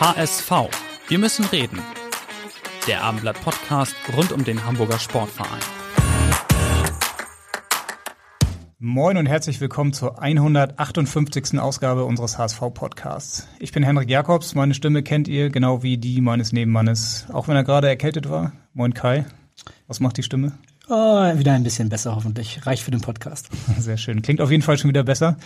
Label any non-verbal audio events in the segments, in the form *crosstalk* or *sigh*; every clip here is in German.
HSV. Wir müssen reden. Der Abendblatt Podcast rund um den Hamburger Sportverein. Moin und herzlich willkommen zur 158. Ausgabe unseres HSV-Podcasts. Ich bin Henrik Jakobs, meine Stimme kennt ihr, genau wie die meines Nebenmannes, auch wenn er gerade erkältet war. Moin Kai, was macht die Stimme? Oh, wieder ein bisschen besser hoffentlich, reicht für den Podcast. *laughs* Sehr schön, klingt auf jeden Fall schon wieder besser.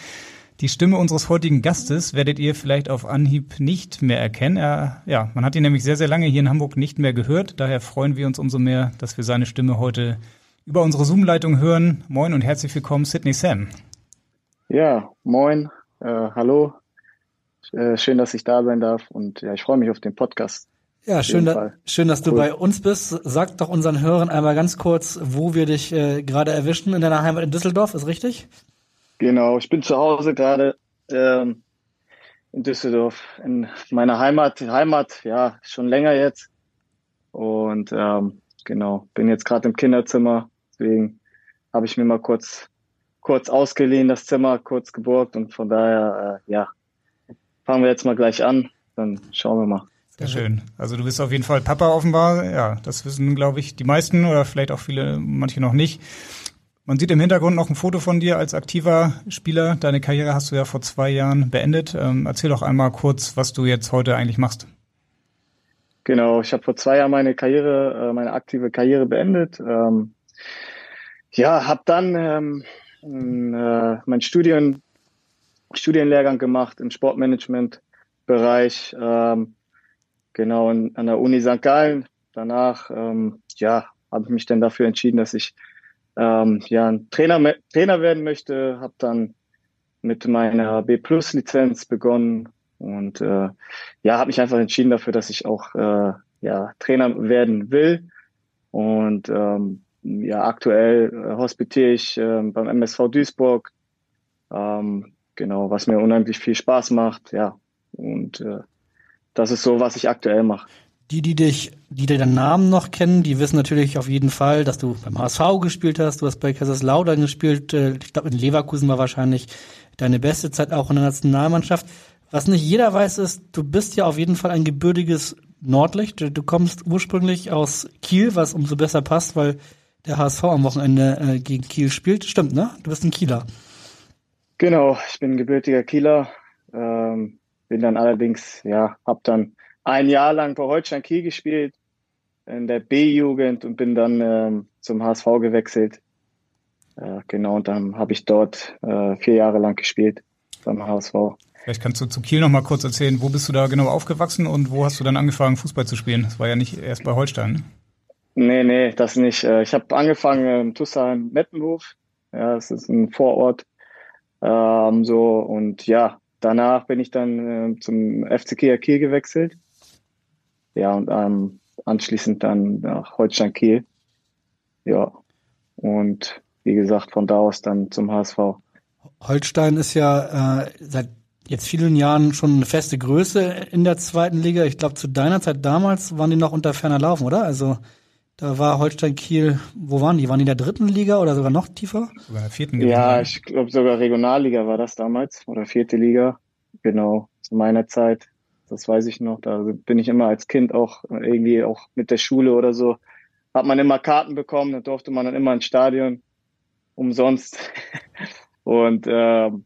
Die Stimme unseres heutigen Gastes werdet ihr vielleicht auf Anhieb nicht mehr erkennen. Er, ja, man hat ihn nämlich sehr, sehr lange hier in Hamburg nicht mehr gehört. Daher freuen wir uns umso mehr, dass wir seine Stimme heute über unsere Zoom-Leitung hören. Moin und herzlich willkommen, Sydney Sam. Ja, moin, äh, hallo. Äh, schön, dass ich da sein darf und ja, ich freue mich auf den Podcast. Ja, schön, da, schön, dass du bei uns bist. Sag doch unseren Hörern einmal ganz kurz, wo wir dich äh, gerade erwischen in deiner Heimat in Düsseldorf, ist richtig? Genau, ich bin zu Hause gerade ähm, in Düsseldorf, in meiner Heimat, Heimat, ja, schon länger jetzt. Und ähm, genau, bin jetzt gerade im Kinderzimmer, deswegen habe ich mir mal kurz kurz ausgeliehen, das Zimmer kurz geborgt und von daher, äh, ja, fangen wir jetzt mal gleich an, dann schauen wir mal. Sehr schön. Also du bist auf jeden Fall Papa offenbar. Ja, das wissen, glaube ich, die meisten oder vielleicht auch viele, manche noch nicht. Man sieht im Hintergrund noch ein Foto von dir als aktiver Spieler. Deine Karriere hast du ja vor zwei Jahren beendet. Ähm, erzähl doch einmal kurz, was du jetzt heute eigentlich machst. Genau, ich habe vor zwei Jahren meine Karriere, äh, meine aktive Karriere beendet. Ähm, ja, habe dann ähm, äh, mein Studien, Studienlehrgang gemacht im Sportmanagement-Bereich, ähm, genau in, an der Uni St. Gallen. Danach, ähm, ja, habe ich mich dann dafür entschieden, dass ich ähm, ja, ein Trainer, Trainer werden möchte, habe dann mit meiner B-Plus-Lizenz begonnen und äh, ja, habe mich einfach entschieden dafür, dass ich auch äh, ja, Trainer werden will. Und ähm, ja, aktuell äh, hospitiere ich äh, beim MSV Duisburg. Ähm, genau, was mir unheimlich viel Spaß macht, ja. Und äh, das ist so, was ich aktuell mache. Die, die dich, die deinen Namen noch kennen, die wissen natürlich auf jeden Fall, dass du beim HSV gespielt hast, du hast bei Kaiserslautern gespiit, äh, ich glaube in Leverkusen war wahrscheinlich deine beste Zeit auch in der Nationalmannschaft. Was nicht jeder weiß, ist, du bist ja auf jeden Fall ein gebürtiges Nordlicht. Du kommst ursprünglich aus Kiel, was umso besser passt, weil der HSV am Wochenende äh, gegen Kiel spielt. Stimmt, ne? Du bist ein Kieler. Genau, ich bin gebürtiger Kieler. Ähm, bin dann allerdings, ja, hab dann ein Jahr lang bei Holstein Kiel gespielt in der B-Jugend und bin dann ähm, zum HSV gewechselt. Äh, genau, und dann habe ich dort äh, vier Jahre lang gespielt beim HSV. Vielleicht kannst du zu Kiel noch mal kurz erzählen, wo bist du da genau aufgewachsen und wo hast du dann angefangen, Fußball zu spielen? Das war ja nicht erst bei Holstein. Ne? Nee, nee, das nicht. Äh, ich habe angefangen im Tussheim-Mettenhof. Ja, das ist ein Vorort. Ähm, so, und ja, danach bin ich dann äh, zum FC Kiel gewechselt. Ja, und ähm, anschließend dann nach Holstein Kiel. Ja, und wie gesagt, von da aus dann zum HSV. Holstein ist ja äh, seit jetzt vielen Jahren schon eine feste Größe in der zweiten Liga. Ich glaube, zu deiner Zeit damals waren die noch unter ferner Laufen, oder? Also da war Holstein Kiel, wo waren die? Waren die in der dritten Liga oder sogar noch tiefer? Sogar in der vierten Liga. Ja, ich glaube sogar Regionalliga war das damals oder vierte Liga. Genau, zu meiner Zeit. Das weiß ich noch. Da bin ich immer als Kind auch irgendwie auch mit der Schule oder so. Hat man immer Karten bekommen, da durfte man dann immer ins Stadion umsonst. *laughs* Und ähm,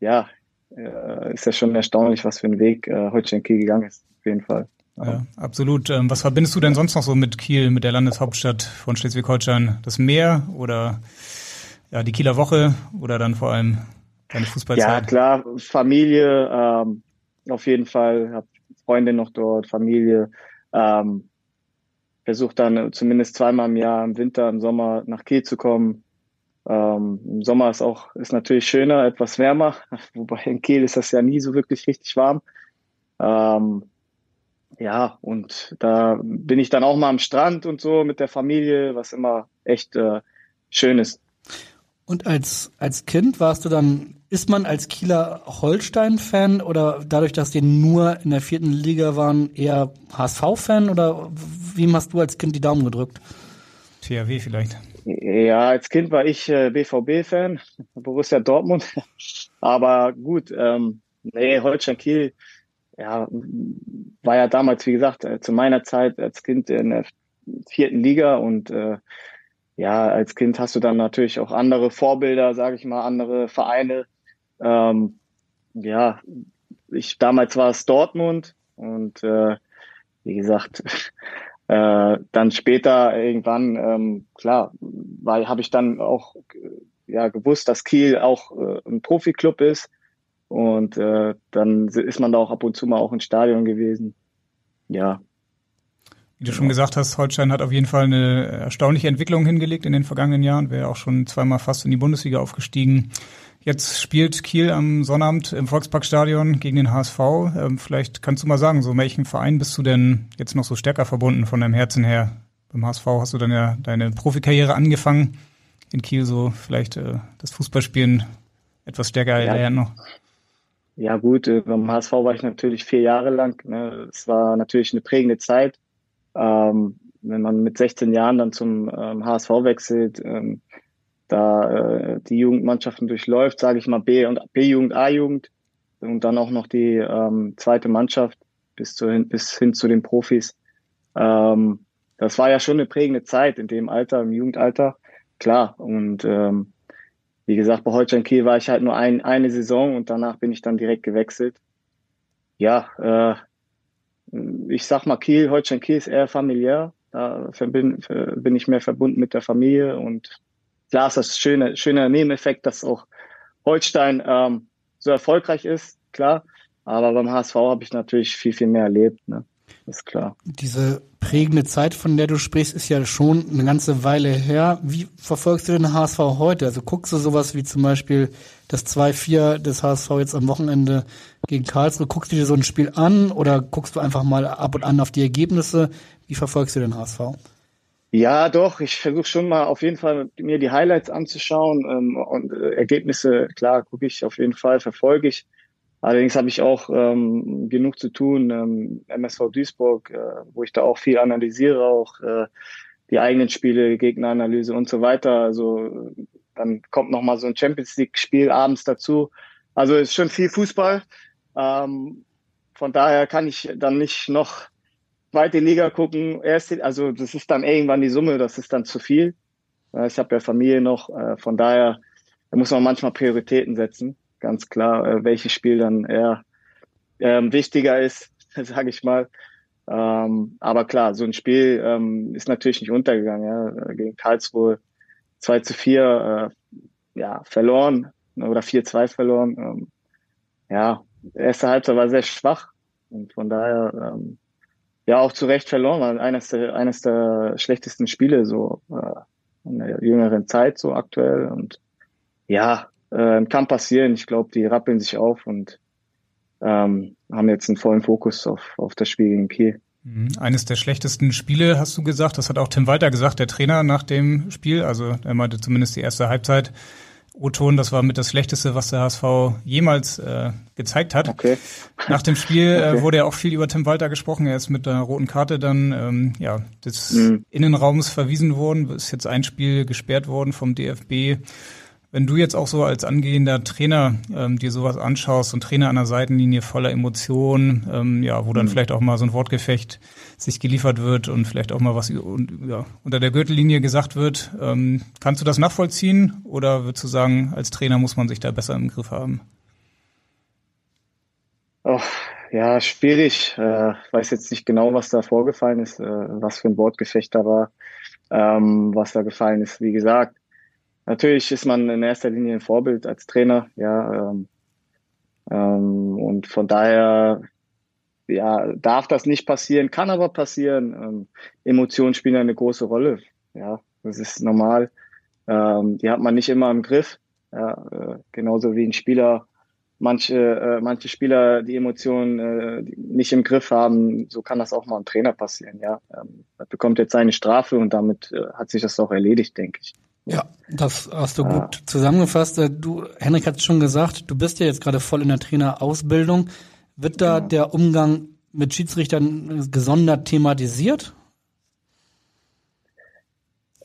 ja, äh, ist ja schon erstaunlich, was für ein Weg äh, Holstein Kiel gegangen ist, auf jeden Fall. Ja, absolut. Ähm, was verbindest du denn sonst noch so mit Kiel, mit der Landeshauptstadt von Schleswig-Holstein? Das Meer oder ja, die Kieler Woche oder dann vor allem deine Fußballzeit? Ja, klar, Familie, ähm, auf jeden Fall, habe Freunde noch dort, Familie. Ähm, versucht dann zumindest zweimal im Jahr im Winter, im Sommer nach Kiel zu kommen. Ähm, Im Sommer ist auch ist natürlich schöner, etwas wärmer, *laughs* wobei in Kiel ist das ja nie so wirklich richtig warm. Ähm, ja, und da bin ich dann auch mal am Strand und so mit der Familie, was immer echt äh, schön ist. Und als, als Kind warst du dann, ist man als Kieler Holstein-Fan oder dadurch, dass die nur in der vierten Liga waren, eher HSV-Fan oder wem hast du als Kind die Daumen gedrückt? THW vielleicht. Ja, als Kind war ich äh, BVB-Fan, Borussia Dortmund. *laughs* Aber gut, ähm, nee, Holstein Kiel, ja, war ja damals, wie gesagt, äh, zu meiner Zeit als Kind in der vierten Liga und äh, ja, als Kind hast du dann natürlich auch andere Vorbilder, sage ich mal, andere Vereine. Ähm, ja, ich damals war es Dortmund und äh, wie gesagt, *laughs* äh, dann später irgendwann, ähm, klar, weil habe ich dann auch ja gewusst, dass Kiel auch äh, ein Profiklub ist und äh, dann ist man da auch ab und zu mal auch ins Stadion gewesen. Ja, wie du schon gesagt hast, Holstein hat auf jeden Fall eine erstaunliche Entwicklung hingelegt in den vergangenen Jahren. Wäre auch schon zweimal fast in die Bundesliga aufgestiegen. Jetzt spielt Kiel am Sonnabend im Volksparkstadion gegen den HSV. Ähm, vielleicht kannst du mal sagen, so welchen Verein bist du denn jetzt noch so stärker verbunden von deinem Herzen her? Beim HSV hast du dann ja deine Profikarriere angefangen. In Kiel so vielleicht äh, das Fußballspielen etwas stärker ja. erlernt noch. Ja gut, äh, beim HSV war ich natürlich vier Jahre lang. Ne? Es war natürlich eine prägende Zeit. Ähm, wenn man mit 16 Jahren dann zum ähm, HSV wechselt, ähm, da äh, die Jugendmannschaften durchläuft, sage ich mal B und B-Jugend, A-Jugend und dann auch noch die ähm, zweite Mannschaft bis, zu, bis hin zu den Profis. Ähm, das war ja schon eine prägende Zeit in dem Alter, im Jugendalter, klar. Und ähm, wie gesagt, bei Holstein Kiel war ich halt nur ein, eine Saison und danach bin ich dann direkt gewechselt. Ja, äh, ich sag mal Kiel, Holstein Kiel ist eher familiär. Da bin, bin ich mehr verbunden mit der Familie und klar ist das schöne, schöner Nebeneffekt, dass auch Holstein ähm, so erfolgreich ist, klar. Aber beim HSV habe ich natürlich viel, viel mehr erlebt, ne? ist klar. Diese prägende Zeit, von der du sprichst, ist ja schon eine ganze Weile her. Wie verfolgst du den HSV heute? Also guckst du sowas wie zum Beispiel das 2-4 des HSV jetzt am Wochenende gegen Karlsruhe? Guckst du dir so ein Spiel an oder guckst du einfach mal ab und an auf die Ergebnisse? Wie verfolgst du den HSV? Ja, doch. Ich versuche schon mal auf jeden Fall mir die Highlights anzuschauen ähm, und äh, Ergebnisse, klar, gucke ich auf jeden Fall, verfolge ich. Allerdings habe ich auch ähm, genug zu tun, ähm, MSV Duisburg, äh, wo ich da auch viel analysiere, auch äh, die eigenen Spiele, Gegneranalyse und so weiter. Also dann kommt noch mal so ein Champions League Spiel abends dazu. Also ist schon viel Fußball. Ähm, von daher kann ich dann nicht noch zweite Liga gucken. Erste, also das ist dann irgendwann die Summe, das ist dann zu viel. Ich habe ja Familie noch, äh, von daher da muss man manchmal Prioritäten setzen ganz klar, äh, welches Spiel dann eher ähm, wichtiger ist, *laughs* sage ich mal. Ähm, aber klar, so ein Spiel ähm, ist natürlich nicht untergegangen. Ja. Gegen Karlsruhe 2 zu 4 äh, ja, verloren ne, oder 4-2 verloren. Ähm, ja, erste Halbzeit war sehr schwach und von daher ähm, ja auch zu Recht verloren, war eines der, eines der schlechtesten Spiele so äh, in der jüngeren Zeit so aktuell und ja, äh, kann passieren. Ich glaube, die rappeln sich auf und ähm, haben jetzt einen vollen Fokus auf, auf das Spiel gegen Kiel. Mhm. Eines der schlechtesten Spiele, hast du gesagt. Das hat auch Tim Walter gesagt, der Trainer nach dem Spiel. Also er meinte zumindest die erste Halbzeit. O-Ton, das war mit das Schlechteste, was der HSV jemals äh, gezeigt hat. Okay. Nach dem Spiel äh, okay. äh, wurde ja auch viel über Tim Walter gesprochen. Er ist mit der roten Karte dann ähm, ja des mhm. Innenraums verwiesen worden, ist jetzt ein Spiel gesperrt worden vom DFB. Wenn du jetzt auch so als angehender Trainer ähm, dir sowas anschaust, und Trainer an der Seitenlinie voller Emotionen, ähm, ja, wo dann mhm. vielleicht auch mal so ein Wortgefecht sich geliefert wird und vielleicht auch mal was ja, unter der Gürtellinie gesagt wird, ähm, kannst du das nachvollziehen oder würdest du sagen, als Trainer muss man sich da besser im Griff haben? Oh, ja, schwierig. Äh, weiß jetzt nicht genau, was da vorgefallen ist, äh, was für ein Wortgefecht da war, ähm, was da gefallen ist. Wie gesagt, Natürlich ist man in erster Linie ein Vorbild als Trainer, ja. Ähm, ähm, und von daher, ja, darf das nicht passieren, kann aber passieren. Ähm, Emotionen spielen eine große Rolle, ja. Das ist normal. Ähm, die hat man nicht immer im Griff. Ja, äh, genauso wie ein Spieler manche, äh, manche Spieler die Emotionen äh, nicht im Griff haben, so kann das auch mal einem Trainer passieren. Ja, ähm, er bekommt jetzt seine Strafe und damit äh, hat sich das auch erledigt, denke ich. Ja, das hast du gut zusammengefasst. Äh, du, Henrik hat schon gesagt, du bist ja jetzt gerade voll in der Trainerausbildung. Wird da ja. der Umgang mit Schiedsrichtern gesondert thematisiert?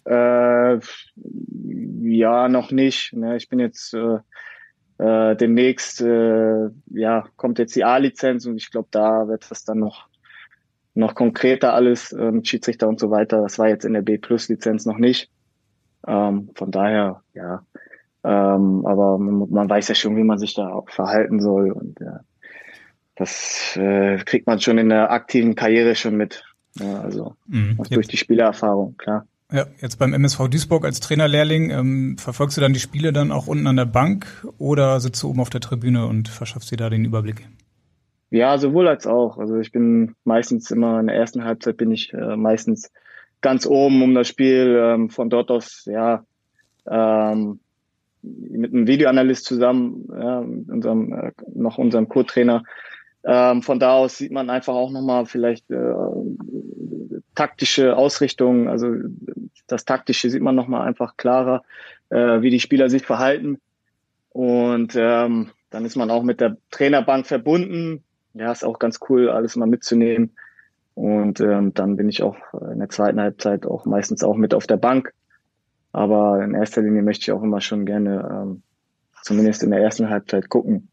Äh, ja, noch nicht. Ne? Ich bin jetzt äh, äh, demnächst, äh, ja, kommt jetzt die A-Lizenz und ich glaube, da wird das dann noch noch konkreter alles äh, mit Schiedsrichter und so weiter. Das war jetzt in der B-Plus-Lizenz noch nicht. Ähm, von daher, ja. Ähm, aber man, man, weiß ja schon, wie man sich da auch verhalten soll und ja, das äh, kriegt man schon in der aktiven Karriere schon mit. Ja, also mhm. durch die Spielererfahrung, klar. Ja, jetzt beim MSV Duisburg als Trainerlehrling, ähm, verfolgst du dann die Spiele dann auch unten an der Bank oder sitzt du oben auf der Tribüne und verschaffst dir da den Überblick? Ja, sowohl als auch. Also ich bin meistens immer in der ersten Halbzeit bin ich äh, meistens ganz oben um das Spiel. Ähm, von dort aus, ja, ähm, mit einem Videoanalyst zusammen, ja, unserem, äh, noch unserem Co-Trainer. Ähm, von da aus sieht man einfach auch nochmal vielleicht äh, taktische Ausrichtung, also das Taktische sieht man nochmal einfach klarer, äh, wie die Spieler sich verhalten. Und ähm, dann ist man auch mit der Trainerbank verbunden. Ja, ist auch ganz cool, alles mal mitzunehmen. Und ähm, dann bin ich auch in der zweiten Halbzeit auch meistens auch mit auf der Bank. Aber in erster Linie möchte ich auch immer schon gerne, ähm, zumindest in der ersten Halbzeit, gucken,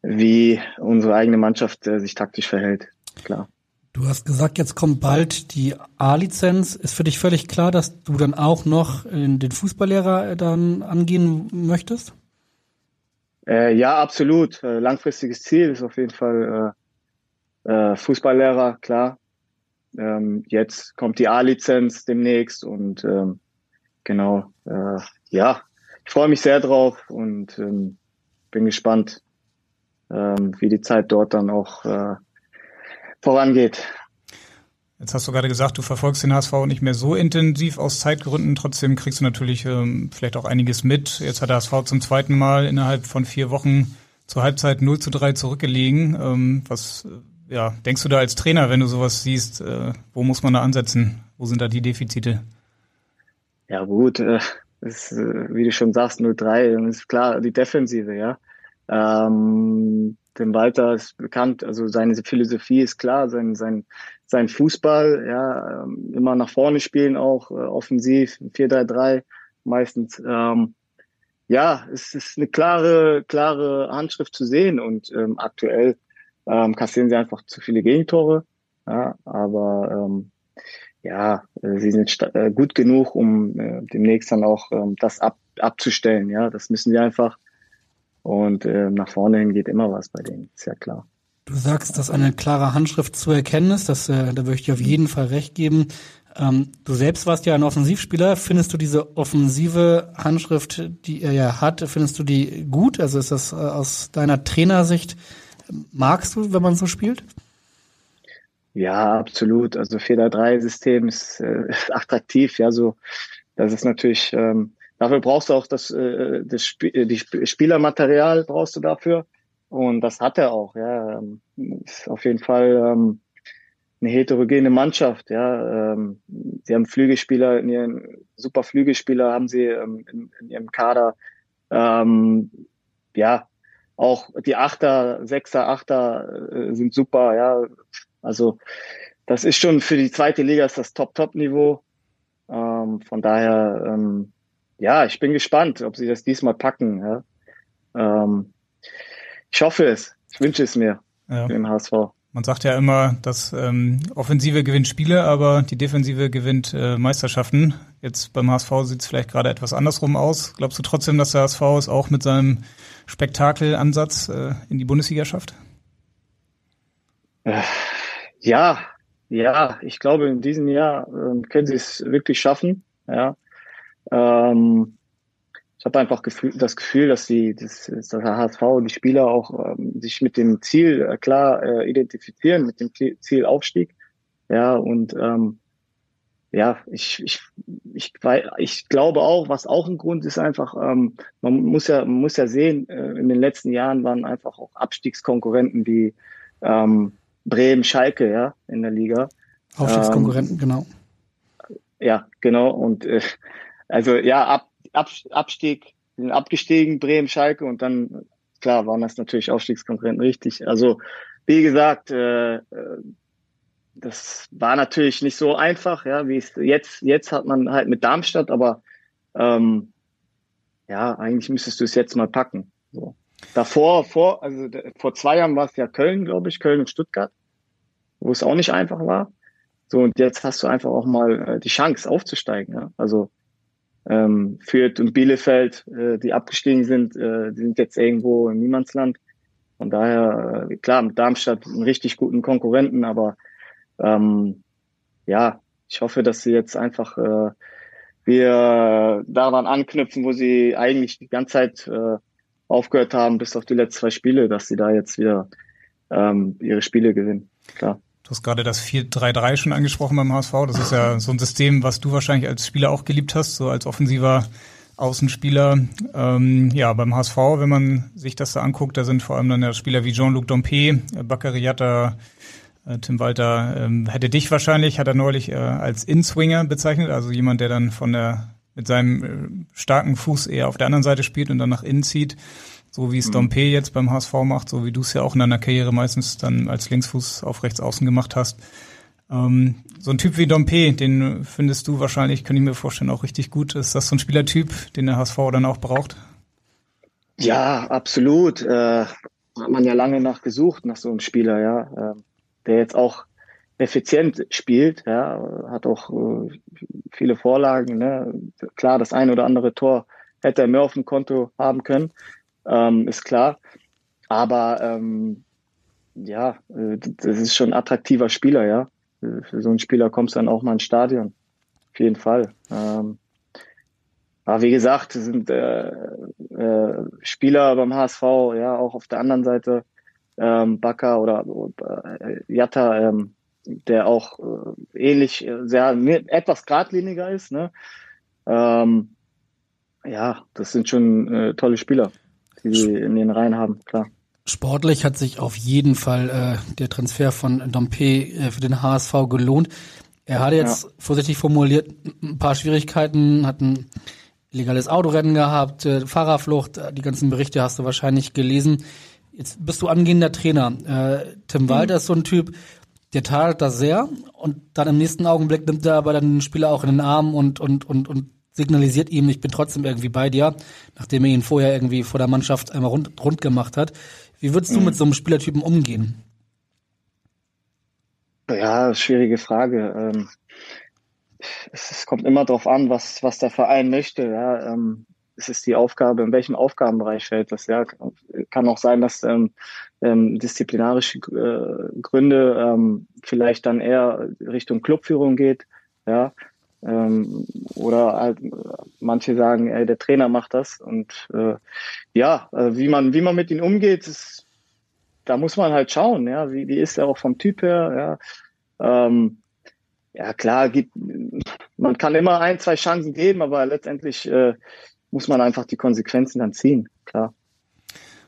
wie unsere eigene Mannschaft äh, sich taktisch verhält. Klar. Du hast gesagt, jetzt kommt bald die A-Lizenz. Ist für dich völlig klar, dass du dann auch noch in den Fußballlehrer äh, dann angehen möchtest? Äh, ja, absolut. Äh, langfristiges Ziel ist auf jeden Fall äh, äh, Fußballlehrer, klar. Ähm, jetzt kommt die A-Lizenz demnächst und ähm, genau, äh, ja, ich freue mich sehr drauf und ähm, bin gespannt, ähm, wie die Zeit dort dann auch äh, vorangeht. Jetzt hast du gerade gesagt, du verfolgst den HSV nicht mehr so intensiv aus Zeitgründen. Trotzdem kriegst du natürlich ähm, vielleicht auch einiges mit. Jetzt hat der HSV zum zweiten Mal innerhalb von vier Wochen zur Halbzeit 0 zu 3 zurückgelegen. Ähm, was äh, ja, denkst du da als Trainer, wenn du sowas siehst, äh, wo muss man da ansetzen? Wo sind da die Defizite? Ja gut, äh, ist, äh, wie du schon sagst, 0-3, dann ist klar die Defensive, ja. Ähm, dem Walter ist bekannt, also seine Philosophie ist klar, sein, sein, sein Fußball, ja, ähm, immer nach vorne spielen auch, äh, offensiv, 4-3-3 meistens. Ähm, ja, es ist eine klare, klare Handschrift zu sehen und ähm, aktuell ähm, kassieren sie einfach zu viele Gegentore, ja, aber ähm, ja, äh, sie sind äh, gut genug, um äh, demnächst dann auch ähm, das ab, abzustellen, ja, das müssen sie einfach und äh, nach vorne hin geht immer was bei denen, ist ja klar. Du sagst, dass eine klare Handschrift zu erkennen ist, das, äh, da würde ich dir auf jeden Fall recht geben. Ähm, du selbst warst ja ein Offensivspieler. Findest du diese offensive Handschrift, die er ja hat, findest du die gut? Also ist das äh, aus deiner Trainersicht, magst du, wenn man so spielt? Ja, absolut. Also 4-3-System ist äh, *laughs* attraktiv. Ja, so das ist natürlich ähm, Dafür brauchst du auch das, äh, das Sp äh, die Spielermaterial brauchst du dafür. Und das hat er auch, ja. Ähm, ist auf jeden Fall ähm, eine heterogene Mannschaft, ja. Ähm, sie haben Flügelspieler in ihren, super Flügelspieler haben sie ähm, in, in ihrem Kader. Ähm, ja, auch die Achter, Sechser, Achter äh, sind super, ja. Also das ist schon für die zweite Liga ist das Top-Top-Niveau. Ähm, von daher ähm, ja, ich bin gespannt, ob sie das diesmal packen. Ja. Ähm, ich hoffe es. Ich wünsche es mir ja. dem HSV. Man sagt ja immer, dass ähm, Offensive gewinnt Spiele, aber die Defensive gewinnt äh, Meisterschaften. Jetzt beim HSV sieht es vielleicht gerade etwas andersrum aus. Glaubst du trotzdem, dass der HSV es auch mit seinem Spektakelansatz äh, in die Bundesliga schafft? Äh, ja, ja, ich glaube, in diesem Jahr äh, können sie es wirklich schaffen. Ja, ähm, habe einfach Gefühl, das Gefühl, dass die, das, das HSV und die Spieler auch ähm, sich mit dem Ziel äh, klar äh, identifizieren, mit dem Ziel Aufstieg. Ja, und ähm, ja, ich, ich, ich, ich glaube auch, was auch ein Grund ist, einfach, ähm, man muss ja, man muss ja sehen, äh, in den letzten Jahren waren einfach auch Abstiegskonkurrenten wie ähm, Bremen, Schalke, ja, in der Liga. Aufstiegskonkurrenten, ähm, genau. Ja, genau. Und äh, also ja, Ab, Ab, Abstieg, sind abgestiegen, Bremen, Schalke und dann, klar, waren das natürlich Aufstiegskonkurrenten, richtig. Also, wie gesagt, äh, äh das war natürlich nicht so einfach, ja, wie es jetzt, jetzt hat man halt mit Darmstadt, aber ähm, ja, eigentlich müsstest du es jetzt mal packen. So. Davor, vor, also vor zwei Jahren war es ja Köln, glaube ich, Köln und Stuttgart, wo es auch nicht einfach war. So, und jetzt hast du einfach auch mal äh, die Chance aufzusteigen. Ja? Also ähm, Fürth und Bielefeld, äh, die abgestiegen sind, äh, die sind jetzt irgendwo im Niemandsland. Von daher, äh, klar, mit Darmstadt einen richtig guten Konkurrenten, aber ähm, ja, ich hoffe, dass sie jetzt einfach äh, wir daran anknüpfen, wo sie eigentlich die ganze Zeit äh, aufgehört haben, bis auf die letzten zwei Spiele, dass sie da jetzt wieder ähm, ihre Spiele gewinnen. Klar. Du hast gerade das 4-3-3 schon angesprochen beim HSV. Das ist ja *laughs* so ein System, was du wahrscheinlich als Spieler auch geliebt hast, so als offensiver Außenspieler. Ähm, ja, beim HSV, wenn man sich das da anguckt, da sind vor allem dann ja Spieler wie Jean-Luc Dompe, Bakariata, äh, Tim Walter ähm, hätte dich wahrscheinlich, hat er neulich äh, als Inswinger bezeichnet, also jemand, der dann von der mit seinem äh, starken Fuß eher auf der anderen Seite spielt und dann nach innen zieht, so wie es mhm. Dompe jetzt beim HSV macht, so wie du es ja auch in deiner Karriere meistens dann als Linksfuß auf rechts außen gemacht hast. Ähm, so ein Typ wie Dompe, den findest du wahrscheinlich, könnte ich mir vorstellen, auch richtig gut. Ist das so ein Spielertyp, den der HSV dann auch braucht? Ja, absolut. Äh, hat man ja lange nach gesucht, nach so einem Spieler, ja. Äh, der jetzt auch effizient spielt, ja, hat auch äh, viele Vorlagen. Ne? Klar, das ein oder andere Tor hätte er mehr auf dem Konto haben können, ähm, ist klar. Aber ähm, ja, äh, das ist schon ein attraktiver Spieler, ja. Für so einen Spieler kommst du dann auch mal ins Stadion. Auf jeden Fall. Ähm, aber wie gesagt, sind äh, äh, Spieler beim HSV, ja, auch auf der anderen Seite ähm, Baka oder äh, Jatta, ähm, der auch äh, ähnlich, äh, sehr etwas geradliniger ist. Ne? Ähm, ja, das sind schon äh, tolle Spieler, die wir in den Reihen haben, klar. Sportlich hat sich auf jeden Fall äh, der Transfer von Dompe äh, für den HSV gelohnt. Er hatte jetzt ja. vorsichtig formuliert ein paar Schwierigkeiten, hat ein illegales Autorennen gehabt, äh, Fahrerflucht, äh, die ganzen Berichte hast du wahrscheinlich gelesen. Jetzt bist du angehender Trainer. Äh, Tim mhm. Walter ist so ein Typ, der tadelt das sehr und dann im nächsten Augenblick nimmt er aber dann den Spieler auch in den Arm und, und, und, und signalisiert ihm, ich bin trotzdem irgendwie bei dir, nachdem er ihn vorher irgendwie vor der Mannschaft einmal rund, rund gemacht hat. Wie würdest du mhm. mit so einem Spielertypen umgehen? Ja, schwierige Frage. Ähm, es, kommt immer darauf an, was, was der Verein möchte. Ja, ähm, es ist die Aufgabe, in welchem Aufgabenbereich fällt das. Ja, kann auch sein, dass ähm, ähm, disziplinarische äh, Gründe ähm, vielleicht dann eher Richtung Clubführung geht. Ja, ähm, oder halt, manche sagen, ey, der Trainer macht das. Und äh, ja, äh, wie man wie man mit ihnen umgeht, ist, da muss man halt schauen. Ja, wie, wie ist er auch vom Typ her? Ja. Ähm, ja, klar, gibt, man kann immer ein, zwei Chancen geben, aber letztendlich äh, muss man einfach die Konsequenzen dann ziehen.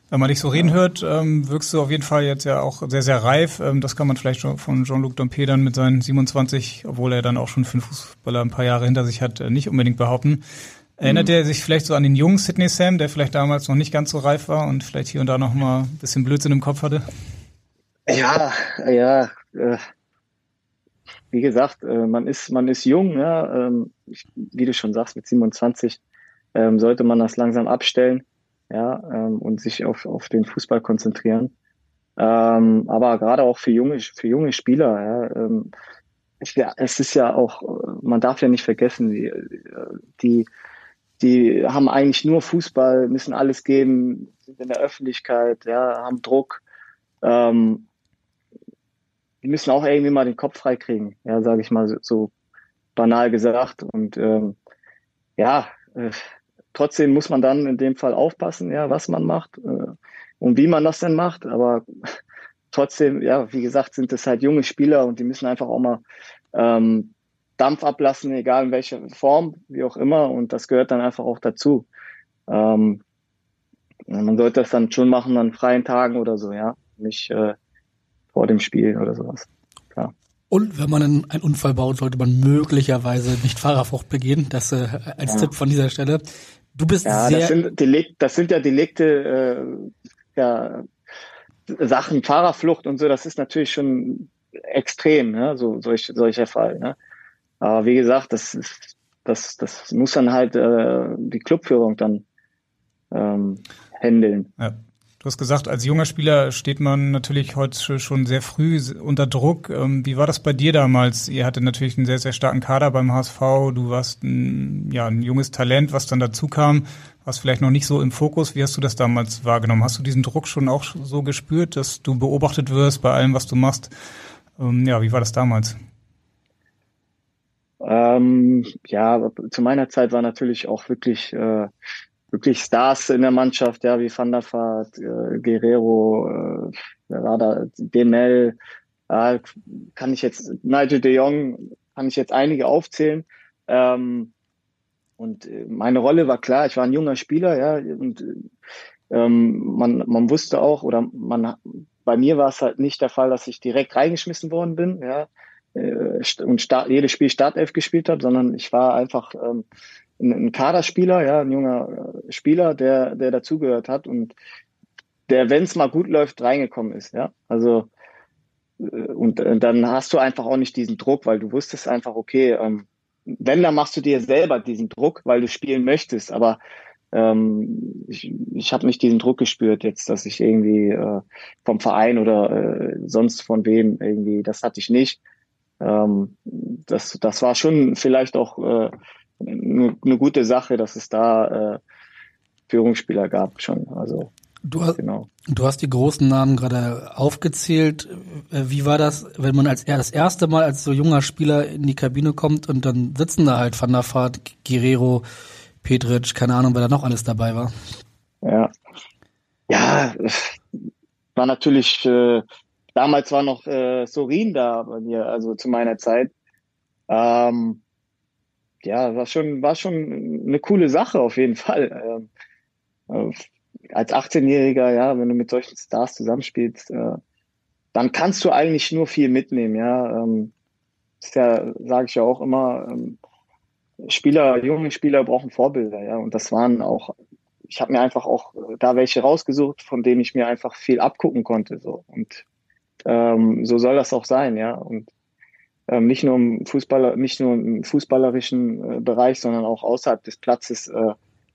Wenn man dich so reden hört, ähm, wirkst du auf jeden Fall jetzt ja auch sehr, sehr reif. Ähm, das kann man vielleicht schon von Jean-Luc Dompe dann mit seinen 27, obwohl er dann auch schon fünf Fußballer ein paar Jahre hinter sich hat, äh, nicht unbedingt behaupten. Erinnert mhm. er sich vielleicht so an den jungen Sidney Sam, der vielleicht damals noch nicht ganz so reif war und vielleicht hier und da noch mal ein bisschen Blödsinn im Kopf hatte? Ja, ja. Äh, wie gesagt, äh, man ist man ist jung, ja. Ähm, ich, wie du schon sagst, mit 27 ähm, sollte man das langsam abstellen ja, ähm, und sich auf, auf den Fußball konzentrieren. Ähm, aber gerade auch für junge, für junge Spieler, ja, ähm, ich, ja, es ist ja auch, man darf ja nicht vergessen, die, die, die haben eigentlich nur Fußball, müssen alles geben, sind in der Öffentlichkeit, ja, haben Druck. Ähm, die müssen auch irgendwie mal den Kopf freikriegen, ja, sage ich mal so, so banal gesagt. Und ähm, ja, äh, trotzdem muss man dann in dem Fall aufpassen, ja, was man macht äh, und wie man das denn macht. Aber *laughs* trotzdem, ja, wie gesagt, sind es halt junge Spieler und die müssen einfach auch mal ähm, Dampf ablassen, egal in welcher Form, wie auch immer. Und das gehört dann einfach auch dazu. Ähm, man sollte das dann schon machen an freien Tagen oder so, ja. Nicht äh, vor dem Spiel oder sowas. Klar. Und wenn man einen, einen, Unfall baut, sollte man möglicherweise nicht Fahrerflucht begehen. Das äh, als ja. Tipp von dieser Stelle. Du bist ja, sehr. Das sind, Delikt, das sind ja Delikte, äh, ja, Sachen, Fahrerflucht und so, das ist natürlich schon extrem, ne? so solch, solcher Fall. Ne? Aber wie gesagt, das ist, das, das muss dann halt äh, die Clubführung dann ähm, handeln. Ja. Du hast gesagt, als junger Spieler steht man natürlich heute schon sehr früh unter Druck. Ähm, wie war das bei dir damals? Ihr hattet natürlich einen sehr, sehr starken Kader beim HSV. Du warst ein, ja, ein junges Talent, was dann dazu kam. Warst vielleicht noch nicht so im Fokus. Wie hast du das damals wahrgenommen? Hast du diesen Druck schon auch so gespürt, dass du beobachtet wirst bei allem, was du machst? Ähm, ja, wie war das damals? Ähm, ja, zu meiner Zeit war natürlich auch wirklich äh, wirklich Stars in der Mannschaft, ja, wie Van der Vaart, äh, Guerrero, äh, wer war da, Demel, äh, kann ich jetzt, Nigel de Jong, kann ich jetzt einige aufzählen. Ähm, und äh, meine Rolle war klar, ich war ein junger Spieler, ja, und ähm, man, man wusste auch, oder man, bei mir war es halt nicht der Fall, dass ich direkt reingeschmissen worden bin, ja, äh, und Start, jedes Spiel Startelf gespielt habe, sondern ich war einfach ähm, ein, ein Kaderspieler, ja, ein junger äh, Spieler, der, der dazugehört hat und der, wenn es mal gut läuft, reingekommen ist, ja. Also äh, und äh, dann hast du einfach auch nicht diesen Druck, weil du wusstest einfach, okay, ähm, wenn, dann machst du dir selber diesen Druck, weil du spielen möchtest. Aber ähm, ich, ich habe nicht diesen Druck gespürt jetzt, dass ich irgendwie äh, vom Verein oder äh, sonst von wem irgendwie, das hatte ich nicht. Ähm, das, das war schon vielleicht auch äh, eine, eine gute Sache, dass es da äh, Führungsspieler gab schon. Also Du hast, genau. du hast die großen Namen gerade aufgezählt. Äh, wie war das, wenn man als das erste Mal als so junger Spieler in die Kabine kommt und dann sitzen da halt Van der Vaart, Guerrero, Petric, keine Ahnung, wer da noch alles dabei war? Ja, ja, war natürlich. Äh, damals war noch äh, Sorin da bei mir, also zu meiner Zeit. Ähm, ja, war schon, war schon eine coole Sache auf jeden Fall. Ähm, äh, als 18-Jähriger, ja, wenn du mit solchen Stars zusammenspielst, äh, dann kannst du eigentlich nur viel mitnehmen, ja. Ähm, ist ja, sage ich ja auch immer, ähm, Spieler, junge Spieler brauchen Vorbilder, ja. Und das waren auch, ich habe mir einfach auch da welche rausgesucht, von denen ich mir einfach viel abgucken konnte. So. Und ähm, so soll das auch sein, ja. Und ähm, nicht nur im Fußballer, nicht nur im fußballerischen äh, Bereich, sondern auch außerhalb des Platzes äh,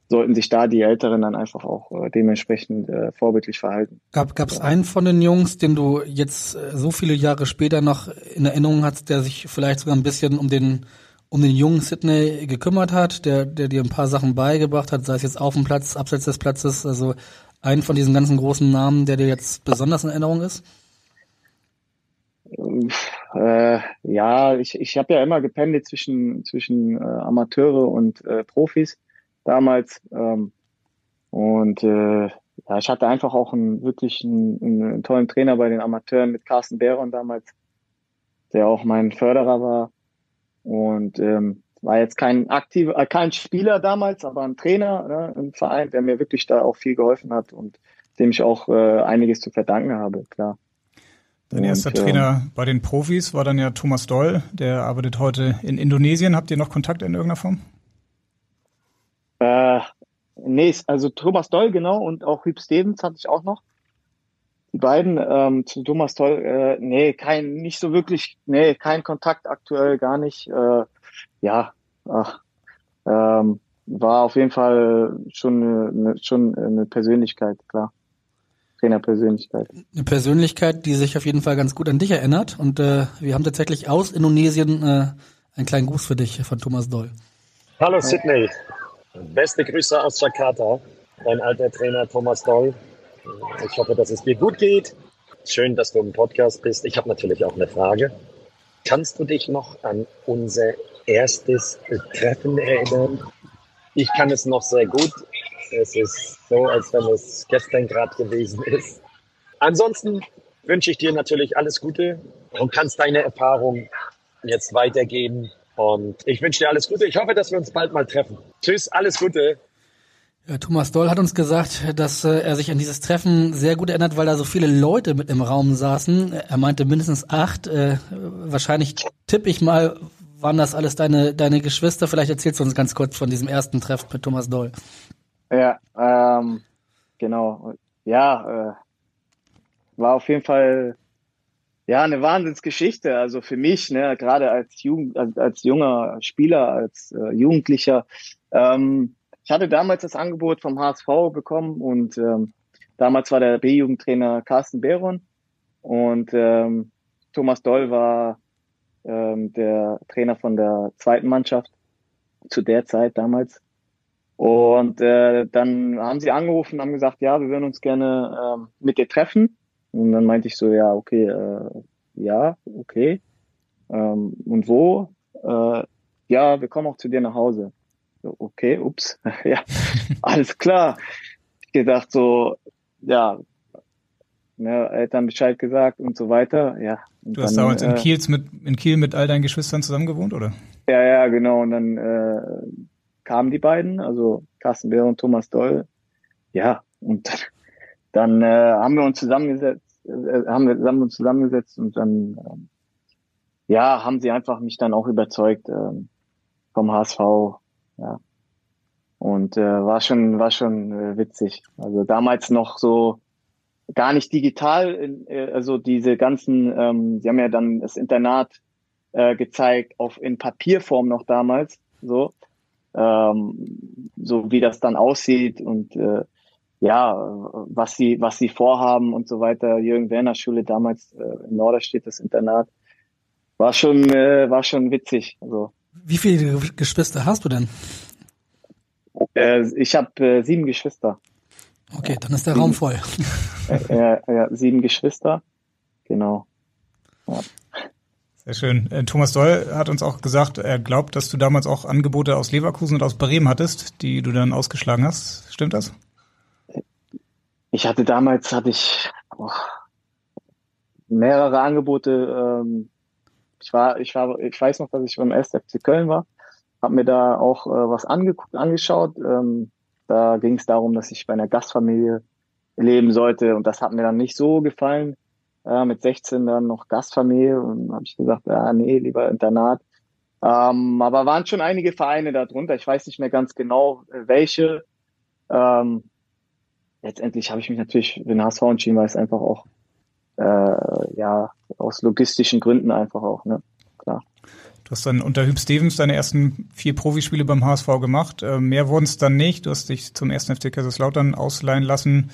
sollten sich da die Älteren dann einfach auch äh, dementsprechend äh, vorbildlich verhalten. Gab es einen von den Jungs, den du jetzt äh, so viele Jahre später noch in Erinnerung hast, der sich vielleicht sogar ein bisschen um den um den jungen Sydney gekümmert hat, der der dir ein paar Sachen beigebracht hat, sei es jetzt auf dem Platz, abseits des Platzes, also einen von diesen ganzen großen Namen, der dir jetzt besonders in Erinnerung ist? Äh, ja, ich, ich habe ja immer gependelt zwischen, zwischen äh, Amateure und äh, Profis damals. Ähm, und äh, ja, ich hatte einfach auch einen wirklich einen, einen tollen Trainer bei den Amateuren mit Carsten Behron damals, der auch mein Förderer war. Und ähm, war jetzt kein aktiver, äh, kein Spieler damals, aber ein Trainer ne, im Verein, der mir wirklich da auch viel geholfen hat und dem ich auch äh, einiges zu verdanken habe, klar. Dein erster und, Trainer äh, bei den Profis war dann ja Thomas Doll, der arbeitet heute in Indonesien. Habt ihr noch Kontakt in irgendeiner Form? Äh, nee, also Thomas Doll, genau, und auch Hüb Stevens hatte ich auch noch. Die beiden, ähm, zu Thomas Doll, äh, nee, kein, nicht so wirklich, nee, kein Kontakt aktuell, gar nicht. Äh, ja, ach, ähm, war auf jeden Fall schon eine, schon eine Persönlichkeit, klar. Trainerpersönlichkeit. Eine Persönlichkeit, die sich auf jeden Fall ganz gut an dich erinnert. Und äh, wir haben tatsächlich aus Indonesien äh, einen kleinen Gruß für dich von Thomas Doll. Hallo Sydney. Beste Grüße aus Jakarta. Dein alter Trainer Thomas Doll. Ich hoffe, dass es dir gut geht. Schön, dass du im Podcast bist. Ich habe natürlich auch eine Frage. Kannst du dich noch an unser erstes Treffen erinnern? Ich kann es noch sehr gut. Es ist so, als wenn es gestern gerade gewesen ist. Ansonsten wünsche ich dir natürlich alles Gute und kannst deine Erfahrung jetzt weitergeben Und ich wünsche dir alles Gute. Ich hoffe, dass wir uns bald mal treffen. Tschüss, alles Gute. Ja, Thomas Doll hat uns gesagt, dass äh, er sich an dieses Treffen sehr gut erinnert, weil da so viele Leute mit im Raum saßen. Er meinte mindestens acht. Äh, wahrscheinlich tippe ich mal, waren das alles deine, deine Geschwister? Vielleicht erzählst du uns ganz kurz von diesem ersten Treffen mit Thomas Doll. Ja, ähm, genau. Ja, äh, war auf jeden Fall ja eine Wahnsinnsgeschichte. Also für mich, ne, gerade als Jugend, als, als junger Spieler, als äh, Jugendlicher. Ähm, ich hatte damals das Angebot vom HSV bekommen und ähm, damals war der B-Jugendtrainer Carsten Behron und ähm, Thomas Doll war ähm, der Trainer von der zweiten Mannschaft zu der Zeit damals. Und äh, dann haben sie angerufen, haben gesagt, ja, wir würden uns gerne ähm, mit dir treffen. Und dann meinte ich so, ja, okay, äh, ja, okay. Ähm, und wo? Äh, ja, wir kommen auch zu dir nach Hause okay, ups, *laughs* ja, alles klar. Ich gedacht so, ja, ne, Eltern Bescheid gesagt und so weiter, ja. du hast damals in, äh, Kiels mit, in Kiel mit all deinen Geschwistern zusammen gewohnt, oder? Ja, ja, genau. Und dann äh, kamen die beiden, also Carsten Beer und Thomas Doll. Ja, und dann äh, haben wir uns zusammengesetzt, äh, haben wir haben uns zusammengesetzt und dann ähm, ja, haben sie einfach mich dann auch überzeugt ähm, vom HSV, ja. Und äh, war schon, war schon äh, witzig. Also damals noch so gar nicht digital, äh, also diese ganzen, ähm, sie haben ja dann das Internat äh, gezeigt, auf in Papierform noch damals, so, ähm, so wie das dann aussieht und äh, ja, was sie, was sie vorhaben und so weiter. Jürgen Werner Schule damals äh, in Norderstedt, das Internat, war schon, äh, war schon witzig. Also wie viele Geschwister hast du denn? Äh, ich habe äh, sieben Geschwister. Okay, dann ist der sieben, Raum voll. äh, ja, ja, sieben Geschwister, genau. Ja. Sehr schön. Äh, Thomas Doll hat uns auch gesagt, er glaubt, dass du damals auch Angebote aus Leverkusen und aus Bremen hattest, die du dann ausgeschlagen hast. Stimmt das? Ich hatte damals hatte ich oh, mehrere Angebote. Ähm, ich war, ich war, ich weiß noch, dass ich beim SFC Köln war, habe mir da auch äh, was angeguckt, angeschaut. Ähm, da ging es darum, dass ich bei einer Gastfamilie leben sollte und das hat mir dann nicht so gefallen. Äh, mit 16 dann noch Gastfamilie und habe ich gesagt, ja, nee, lieber Internat. Ähm, aber waren schon einige Vereine darunter. Ich weiß nicht mehr ganz genau, äh, welche. Ähm, letztendlich habe ich mich natürlich für den HSV entschieden, weil es einfach auch äh, ja aus logistischen Gründen einfach auch, ne? Klar. Du hast dann unter Hüb Stevens deine ersten vier Profispiele beim HSV gemacht. Äh, mehr wurden es dann nicht. Du hast dich zum ersten FC Kaiserslautern ausleihen lassen.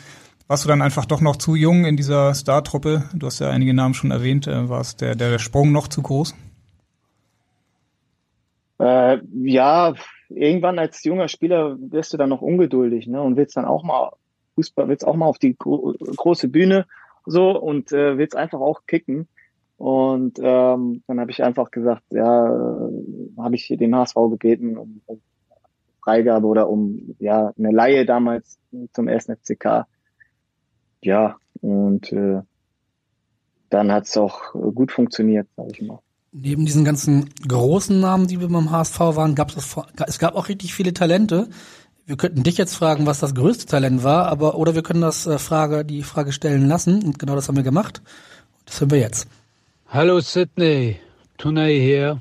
Warst du dann einfach doch noch zu jung in dieser Startruppe? Du hast ja einige Namen schon erwähnt. Äh, war es der, der Sprung noch zu groß? Äh, ja, irgendwann als junger Spieler wirst du dann noch ungeduldig ne? und willst dann auch mal Fußball, willst auch mal auf die gro große Bühne so und äh, willst einfach auch kicken. Und ähm, dann habe ich einfach gesagt, ja, äh, habe ich den HSV gebeten um, um Freigabe oder um ja eine Laie damals zum ersten FCK. Ja, und äh, dann hat es auch gut funktioniert, sage ich mal. Neben diesen ganzen großen Namen, die wir beim HSV waren, gab es es gab auch richtig viele Talente. Wir könnten dich jetzt fragen, was das größte Talent war, aber oder wir können das äh, Frage, die Frage stellen lassen und genau das haben wir gemacht. Das hören wir jetzt. Hallo Sydney, Tunay hier.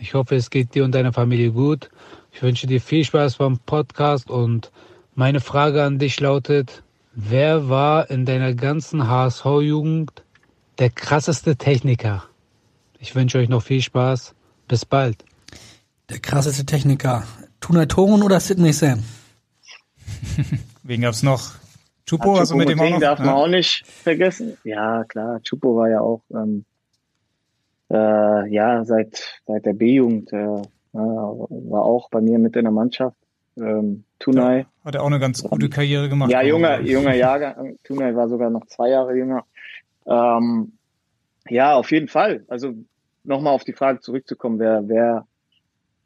Ich hoffe, es geht dir und deiner Familie gut. Ich wünsche dir viel Spaß beim Podcast und meine Frage an dich lautet, wer war in deiner ganzen HSV-Jugend der krasseste Techniker? Ich wünsche euch noch viel Spaß. Bis bald. Der krasseste Techniker. Tunay Toren oder Sydney Sam? *laughs* Wen gab's noch? Chupo, ja, also mit dem auch noch? darf man auch nicht vergessen. Ja, klar, Chupo war ja auch ähm, äh, ja seit seit der B-Jugend äh, war auch bei mir mit in der Mannschaft. Ähm, Tunai. Ja, hat er auch eine ganz gute Karriere gemacht. Ja, junger, junger Jahrgang. Tunai war sogar noch zwei Jahre jünger. Ähm, ja, auf jeden Fall. Also nochmal auf die Frage zurückzukommen, wer, wer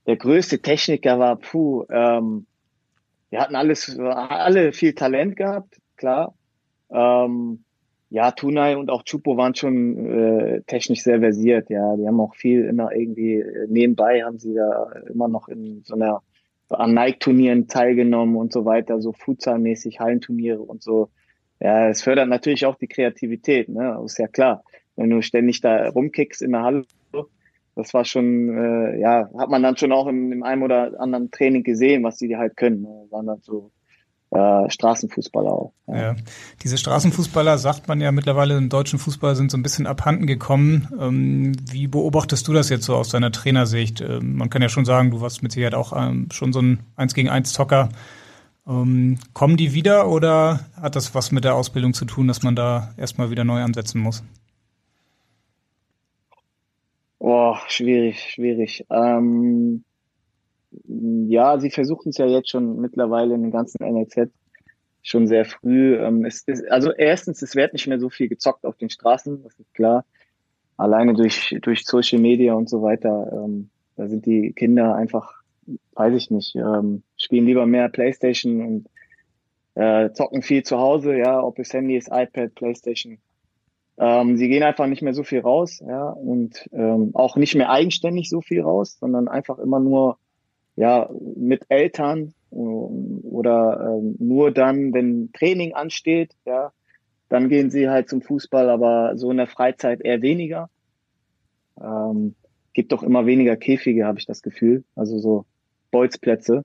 der größte Techniker war, puh, ähm, wir hatten alles, alle viel Talent gehabt, klar. Ähm, ja, Tunai und auch Chupo waren schon äh, technisch sehr versiert, ja. Die haben auch viel immer irgendwie äh, nebenbei haben sie da immer noch in so einer an Nike-Turnieren teilgenommen und so weiter, so Futsal-mäßig, Hallenturniere und so. Ja, es fördert natürlich auch die Kreativität, ne? Ist ja klar. Wenn du ständig da rumkickst in der Halle, das war schon, äh, ja, hat man dann schon auch im, im einem oder anderen Training gesehen, was die halt können. Ne? Waren dann so äh, Straßenfußballer auch. Ja. ja. Diese Straßenfußballer, sagt man ja mittlerweile im deutschen Fußball, sind so ein bisschen abhanden gekommen. Ähm, wie beobachtest du das jetzt so aus deiner Trainersicht? Ähm, man kann ja schon sagen, du warst mit Sicherheit auch ähm, schon so ein Eins gegen eins Zocker. Kommen die wieder oder hat das was mit der Ausbildung zu tun, dass man da erstmal wieder neu ansetzen muss? Boah, schwierig, schwierig. Ähm, ja, sie versuchen es ja jetzt schon mittlerweile in den ganzen NLZ schon sehr früh. Ähm, es ist, also erstens, es wird nicht mehr so viel gezockt auf den Straßen, das ist klar. Alleine durch, durch Social Media und so weiter. Ähm, da sind die Kinder einfach, weiß ich nicht, ähm, spielen lieber mehr Playstation und äh, zocken viel zu Hause, ja, ob es Handy ist, iPad, Playstation. Ähm, sie gehen einfach nicht mehr so viel raus, ja, und ähm, auch nicht mehr eigenständig so viel raus, sondern einfach immer nur ja, mit Eltern ähm, oder ähm, nur dann, wenn Training ansteht, ja, dann gehen sie halt zum Fußball, aber so in der Freizeit eher weniger. Ähm, gibt doch immer weniger Käfige, habe ich das Gefühl, also so Bolzplätze.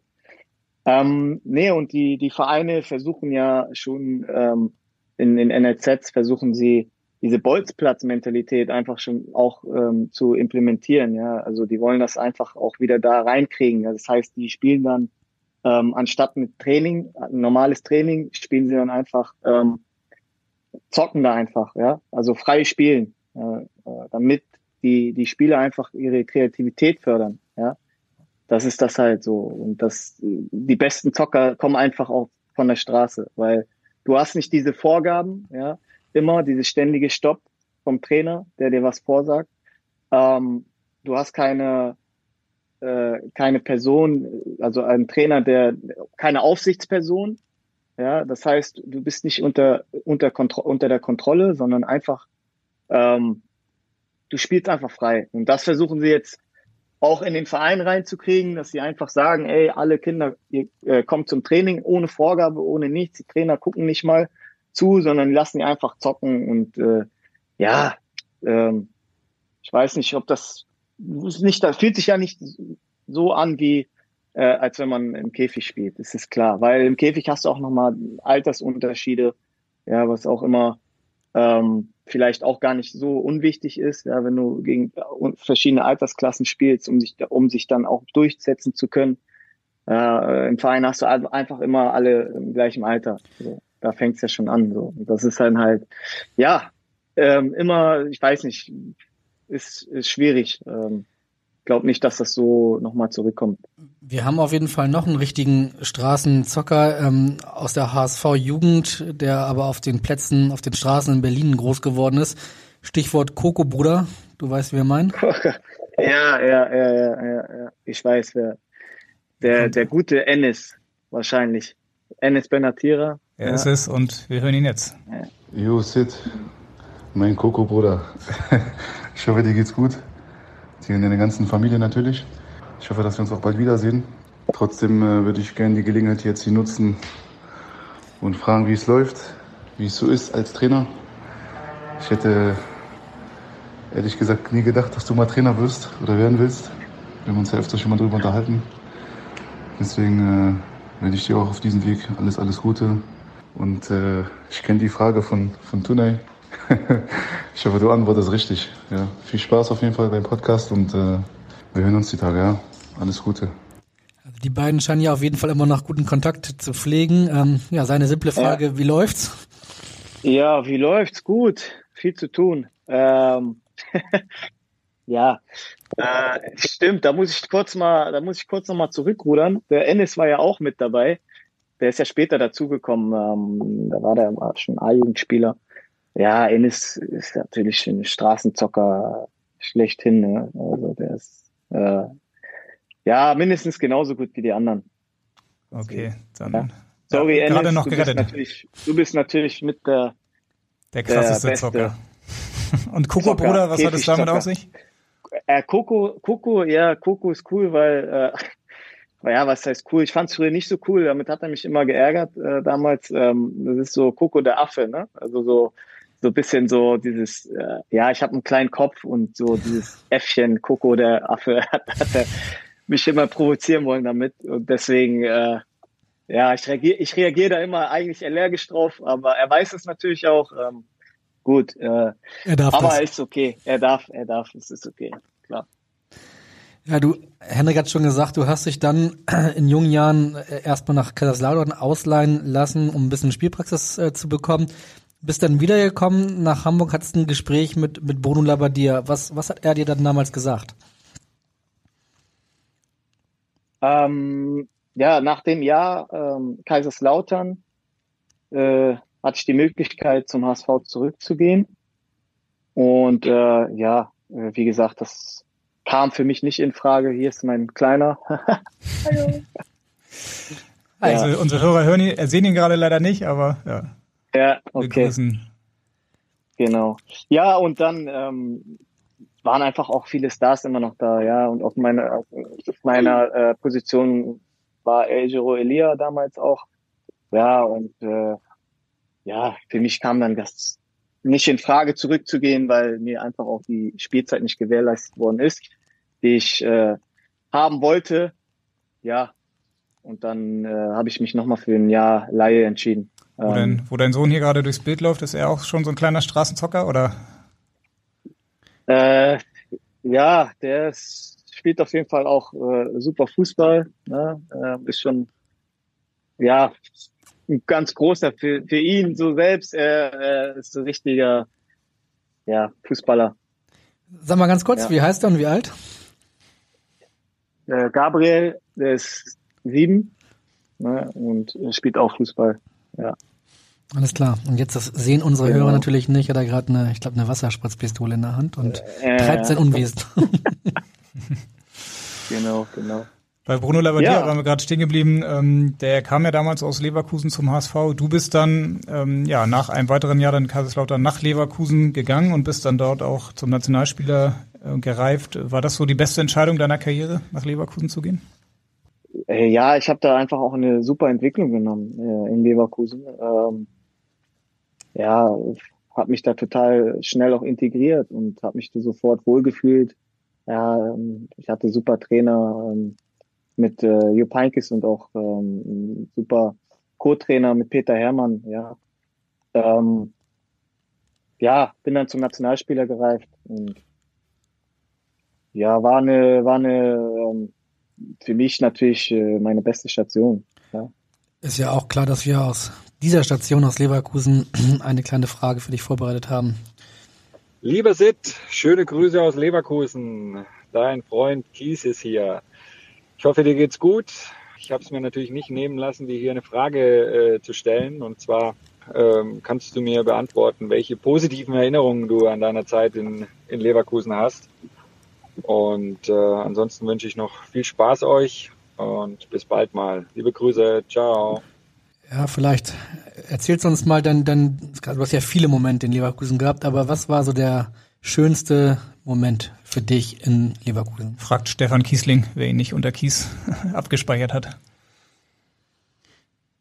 Ähm, nee, und die, die Vereine versuchen ja schon ähm, in den NLZs versuchen sie diese Bolzplatz-Mentalität einfach schon auch ähm, zu implementieren. Ja, also die wollen das einfach auch wieder da reinkriegen. Ja? Das heißt, die spielen dann ähm, anstatt mit Training, normales Training, spielen sie dann einfach ähm, zocken da einfach. Ja, also frei spielen, äh, äh, damit die die Spieler einfach ihre Kreativität fördern. Ja, das ist das halt so und das die besten Zocker kommen einfach auch von der Straße, weil du hast nicht diese Vorgaben. Ja immer dieses ständige Stopp vom Trainer, der dir was vorsagt. Ähm, du hast keine äh, keine Person, also ein Trainer, der keine Aufsichtsperson. Ja, das heißt, du bist nicht unter unter Kontro unter der Kontrolle, sondern einfach ähm, du spielst einfach frei. Und das versuchen sie jetzt auch in den Verein reinzukriegen, dass sie einfach sagen, ey, alle Kinder, ihr äh, kommt zum Training ohne Vorgabe, ohne nichts. Die Trainer gucken nicht mal, zu, sondern lassen die einfach zocken und äh, ja, ähm, ich weiß nicht, ob das nicht, das fühlt sich ja nicht so an wie äh, als wenn man im Käfig spielt. Das ist klar, weil im Käfig hast du auch nochmal Altersunterschiede, ja, was auch immer ähm, vielleicht auch gar nicht so unwichtig ist, ja, wenn du gegen verschiedene Altersklassen spielst, um sich, um sich dann auch durchsetzen zu können. Äh, Im Verein hast du einfach immer alle im gleichen Alter. So da fängt es ja schon an. So. Und das ist dann halt, ja, ähm, immer, ich weiß nicht, ist, ist schwierig. Ähm, glaube nicht, dass das so nochmal zurückkommt. Wir haben auf jeden Fall noch einen richtigen Straßenzocker ähm, aus der HSV-Jugend, der aber auf den Plätzen, auf den Straßen in Berlin groß geworden ist. Stichwort Koko-Bruder, du weißt, wie er meint? *laughs* ja, ja, ja, ja, ja, ja. Ich weiß, wer. Der, der gute Ennis, wahrscheinlich. Ennis Benatira, er ja. ist es und wir hören ihn jetzt. Jo, Sid, mein Coco-Bruder. *laughs* ich hoffe, dir geht's gut. Dir und deiner ganzen Familie natürlich. Ich hoffe, dass wir uns auch bald wiedersehen. Trotzdem äh, würde ich gerne die Gelegenheit jetzt hier nutzen und fragen, wie es läuft, wie es so ist als Trainer. Ich hätte ehrlich gesagt nie gedacht, dass du mal Trainer wirst oder werden willst. Wir haben uns ja öfter schon mal drüber unterhalten. Deswegen äh, wünsche ich dir auch auf diesem Weg alles, alles Gute. Und äh, ich kenne die Frage von, von Tunay. *laughs* ich hoffe, du antwortest richtig. Ja, viel Spaß auf jeden Fall beim Podcast und äh, wir hören uns die Tage. Ja, alles Gute. Also die beiden scheinen ja auf jeden Fall immer noch guten Kontakt zu pflegen. Ähm, ja, seine simple Frage, ja. wie läuft's? Ja, wie läuft's? Gut, viel zu tun. Ähm, *laughs* ja, äh, stimmt. Da muss ich kurz mal, da muss ich kurz noch mal zurückrudern. Der Ennis war ja auch mit dabei der ist ja später dazugekommen, ähm, da war der schon A-Jugendspieler. Ja, Enes ist natürlich ein Straßenzocker schlechthin. Ne? Also der ist äh, ja mindestens genauso gut wie die anderen. Okay, dann. Ja. Sorry, ja, Ennis, noch du gerettet. Bist natürlich, du bist natürlich mit der Der krasseste Der Zocker. *laughs* Und Coco Zocker, Bruder, was hat es damit auf sich? Äh, Coco, Coco, ja, Coco ist cool, weil, äh, ja, was heißt cool? Ich fand es früher nicht so cool, damit hat er mich immer geärgert äh, damals. Ähm, das ist so Coco der Affe, ne? Also so so ein bisschen so dieses, äh, ja, ich habe einen kleinen Kopf und so dieses Äffchen, Coco der Affe, *laughs* hat, hat er mich immer provozieren wollen damit. Und deswegen, äh, ja, ich reagiere ich reagier da immer eigentlich allergisch drauf, aber er weiß es natürlich auch. Ähm, gut, äh, Er darf aber das. ist okay. Er darf, er darf, es ist okay, klar. Ja, du, Henrik hat schon gesagt, du hast dich dann *clears throat* in jungen Jahren äh, erstmal nach Kaiserslautern ausleihen lassen, um ein bisschen Spielpraxis äh, zu bekommen. Bist dann wiedergekommen nach Hamburg, hattest ein Gespräch mit, mit Bruno Labbadia. Was, was hat er dir dann damals gesagt? Ähm, ja, nach dem Jahr ähm, Kaiserslautern äh, hatte ich die Möglichkeit, zum HSV zurückzugehen. Und äh, ja, äh, wie gesagt, das kam für mich nicht in Frage. Hier ist mein Kleiner. *laughs* Also unsere Hörer hören ihn, sehen ihn gerade leider nicht, aber ja, ja, okay. Genau. Ja, und dann ähm, waren einfach auch viele Stars immer noch da, ja. Und auf meiner, auf meiner äh, Position war Ejiro Elia damals auch. Ja, und äh, ja, für mich kam dann das nicht in Frage zurückzugehen, weil mir einfach auch die Spielzeit nicht gewährleistet worden ist, die ich äh, haben wollte. Ja, und dann äh, habe ich mich nochmal für ein Jahr Laie entschieden. Wo, dein, wo dein Sohn hier gerade durchs Bild läuft, ist er auch schon so ein kleiner Straßenzocker oder? Äh, ja, der ist, spielt auf jeden Fall auch äh, super Fußball. Ne? Äh, ist schon, ja, ein ganz großer für, für ihn so selbst. Er, ist so ein richtiger, ja, Fußballer. Sag mal ganz kurz, Ja. wie heißt er und wie alt? Äh, Gabriel, der ist sieben ne? und spielt auch Fußball. Ja. Alles klar. Und jetzt das sehen unsere Genau. Hörer natürlich nicht. Hat er gerade eine, ich glaube, eine Wasserspritzpistole in der Hand und Äh, treibt sein Unwesen. *laughs* *laughs* Genau, genau. Bei Bruno Labbadia Ja. waren wir gerade stehen geblieben. Ähm, der kam ja damals aus Leverkusen zum HSV. Du bist dann ähm, ja nach einem weiteren Jahr dann in Kaiserslautern nach Leverkusen gegangen und bist dann dort auch zum Nationalspieler äh, gereift. War das so die beste Entscheidung deiner Karriere, nach Leverkusen zu gehen? Äh, Ja, ich habe da einfach auch eine super Entwicklung genommen äh, in Leverkusen. Ähm, ja, habe mich da total schnell auch integriert und habe mich da sofort wohlgefühlt. Ja, ähm, ich hatte super Trainer ähm, mit äh, Jupp Heynckes und auch ähm, super Co-Trainer mit Peter Hermann. Ja, ähm, ja, bin dann zum Nationalspieler gereift und ja, war eine, war eine ähm, für mich natürlich äh, meine beste Station. Ja. Ist ja auch klar, dass wir aus dieser Station aus Leverkusen *clears throat* eine kleine Frage für dich vorbereitet haben. Lieber Sid, schöne Grüße aus Leverkusen. Dein Freund Kies ist hier. Ich hoffe, dir geht's gut. Ich habe es mir natürlich nicht nehmen lassen, dir hier eine Frage äh, zu stellen. Und zwar ähm, kannst du mir beantworten, welche positiven Erinnerungen du an deiner Zeit in, in Leverkusen hast. Und äh, ansonsten wünsche ich noch viel Spaß euch und bis bald mal. Liebe Grüße, ciao. Ja, vielleicht erzählst du uns mal dann, dann, du hast ja viele Momente in Leverkusen gehabt, aber was war so der schönste Moment für dich in Leverkusen? Fragt Stefan Kiesling, wer ihn nicht unter Kies *laughs* abgespeichert hat.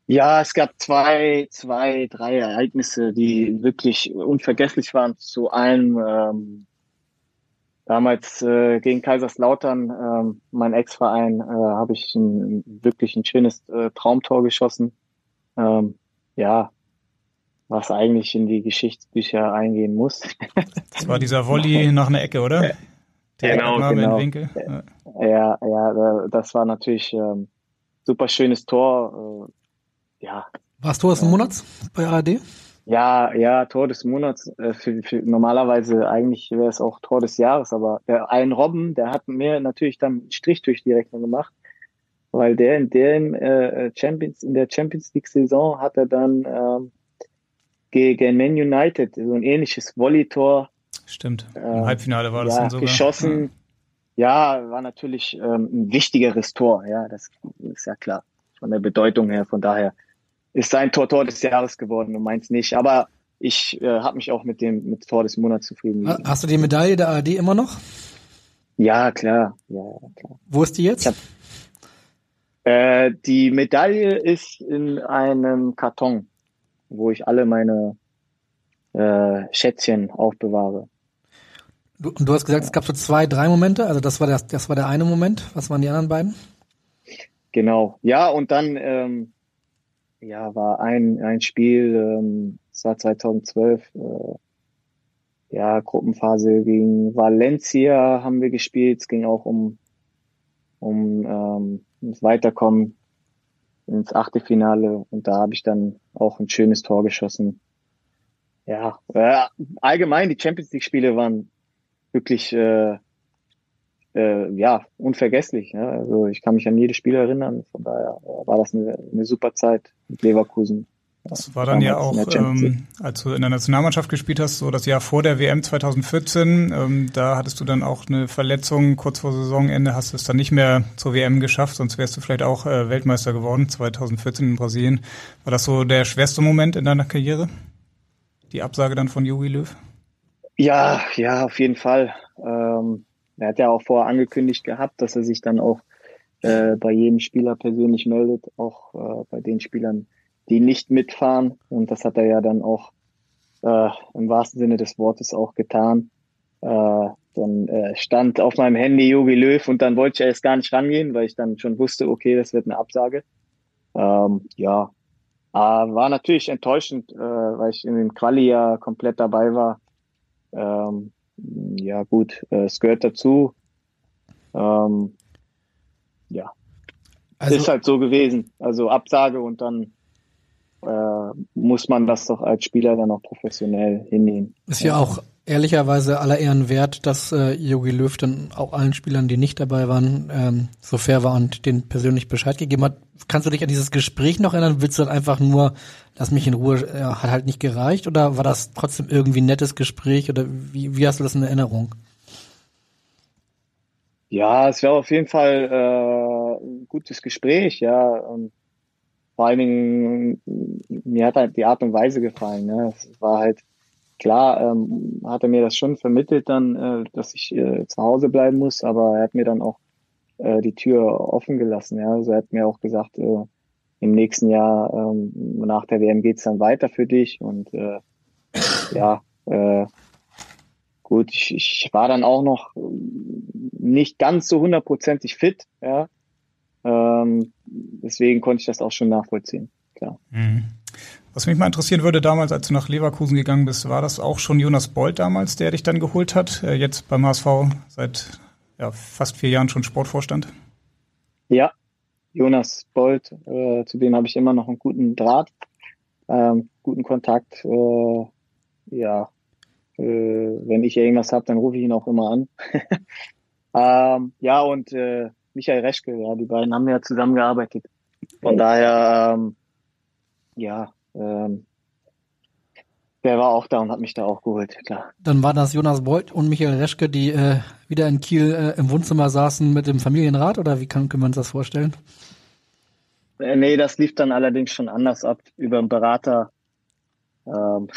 Ja, es gab zwei, zwei, drei Ereignisse, die wirklich unvergesslich waren. Zu einem ähm, damals äh, gegen Kaiserslautern, ähm, mein Ex-Verein, äh, habe ich ein, wirklich ein schönes äh, Traumtor geschossen. Ähm, ja, was eigentlich in die Geschichtsbücher eingehen muss. Das war dieser Volley nach einer Ecke, oder? Genau, Direktabnahme genau. in Winkel. Ja. Ja, ja, da- das war natürlich ähm, super schönes Tor. Äh, ja, Warst du aus dem Monats bei ARD? Ja, ja, Tor des Monats. Äh, für, für, normalerweise eigentlich wäre es auch Tor des Jahres, aber der ein Robben, der hat mir natürlich dann einen Strich durch die Rechnung gemacht, weil der in dem äh, Champions in der Champions League Saison hat er dann ähm, gegen Man United so ein ähnliches Volley-Tor Stimmt. Im äh, Halbfinale war das ja, dann sogar. geschossen. Ja, war natürlich ähm, ein wichtigeres Tor. Ja, das ist ja klar von der Bedeutung her. Von daher ist sein Tor Tor des Jahres geworden und meins nicht. Aber ich äh, habe mich auch mit dem mit Tor des Monats zufrieden. Hast du die Medaille der ARD immer noch? Ja, klar. Ja, klar. Wo ist die jetzt? Hab, äh, die Medaille ist in einem Karton, wo ich alle meine äh, Schätzchen aufbewahre. Du, du hast gesagt, es gab so zwei, drei Momente. Also das war das, das war der eine Moment. Was waren die anderen beiden? Genau. Ja, und dann ähm, ja war ein ein Spiel. Ähm, das war 2012. Äh, ja, Gruppenphase gegen Valencia haben wir gespielt. Es ging auch um, um ähm, das Weiterkommen ins Achtelfinale und da habe ich dann auch ein schönes Tor geschossen. Ja, äh, allgemein die Champions League Spiele waren wirklich äh, äh, ja unvergesslich. Ja? Also ich kann mich an jedes Spiel erinnern. Von daher war das eine, eine super Zeit mit Leverkusen. Das war dann ja auch, ähm, als du in der Nationalmannschaft gespielt hast, so das Jahr vor der WM 2014. Ähm, da hattest du dann auch eine Verletzung kurz vor Saisonende, hast es dann nicht mehr zur WM geschafft, sonst wärst du vielleicht auch äh, Weltmeister geworden 2014 in Brasilien. War das so der schwerste Moment in deiner Karriere? Die Absage dann von Jogi Löw? Ja, ja, auf jeden Fall. Ähm, er hat ja auch vorher angekündigt gehabt, dass er sich dann auch äh, bei jedem Spieler persönlich meldet, auch äh, bei den Spielern, die nicht mitfahren. Und das hat er ja dann auch äh, im wahrsten Sinne des Wortes auch getan. Äh, dann äh, stand auf meinem Handy Jogi Löw und dann wollte ich erst gar nicht rangehen, weil ich dann schon wusste, okay, das wird eine Absage. Ähm, ja, aber war natürlich enttäuschend, äh, weil ich in dem Quali ja komplett dabei war. Ähm, ja gut, äh, es gehört dazu. Ähm, ja, also, ist halt so gewesen. Also Absage und dann äh, muss man das doch als Spieler dann auch professionell hinnehmen. Ist ja auch ehrlicherweise aller Ehren wert, dass äh, Jogi Löw dann auch allen Spielern, die nicht dabei waren, ähm, so fair war und denen persönlich Bescheid gegeben hat. Kannst du dich an dieses Gespräch noch erinnern? Willst du dann einfach nur, lass mich in Ruhe, äh, hat halt nicht gereicht? Oder war das trotzdem irgendwie ein nettes Gespräch? Oder wie, wie hast du das in Erinnerung? Ja, es war auf jeden Fall äh, ein gutes Gespräch, ja. Und vor allen Dingen, mir hat halt die Art und Weise gefallen. Ne? Es war halt klar, ähm, hat er mir das schon vermittelt dann, äh, dass ich äh, zu Hause bleiben muss, aber er hat mir dann auch äh, die Tür offen gelassen. Ja? Also er hat mir auch gesagt, äh, im nächsten Jahr ähm, nach der WM geht's dann weiter für dich und äh, ja, äh, gut, ich, ich war dann auch noch nicht ganz so hundertprozentig fit, ja, ähm, deswegen konnte ich das auch schon nachvollziehen, klar. Mhm. Was mich mal interessieren würde, damals, als du nach Leverkusen gegangen bist, war das auch schon Jonas Bolt damals, der dich dann geholt hat? Äh, jetzt beim HSV seit ja, fast vier Jahren schon Sportvorstand? Ja, Jonas Bolt, äh, zu dem habe ich immer noch einen guten Draht, ähm, guten Kontakt. Äh, ja, äh, wenn ich irgendwas habe, dann rufe ich ihn auch immer an. *laughs* ähm, ja, und äh, Michael Reschke, ja, die beiden haben ja zusammengearbeitet. Von daher, ähm, ja, ähm, der war auch da und hat mich da auch geholt, klar. Dann war das Jonas Beuth und Michael Reschke, die äh, wieder in Kiel äh, im Wohnzimmer saßen mit dem Familienrat oder wie kann, können wir uns das vorstellen? Äh, nee, das lief dann allerdings schon anders ab, über einen Berater. Ähm,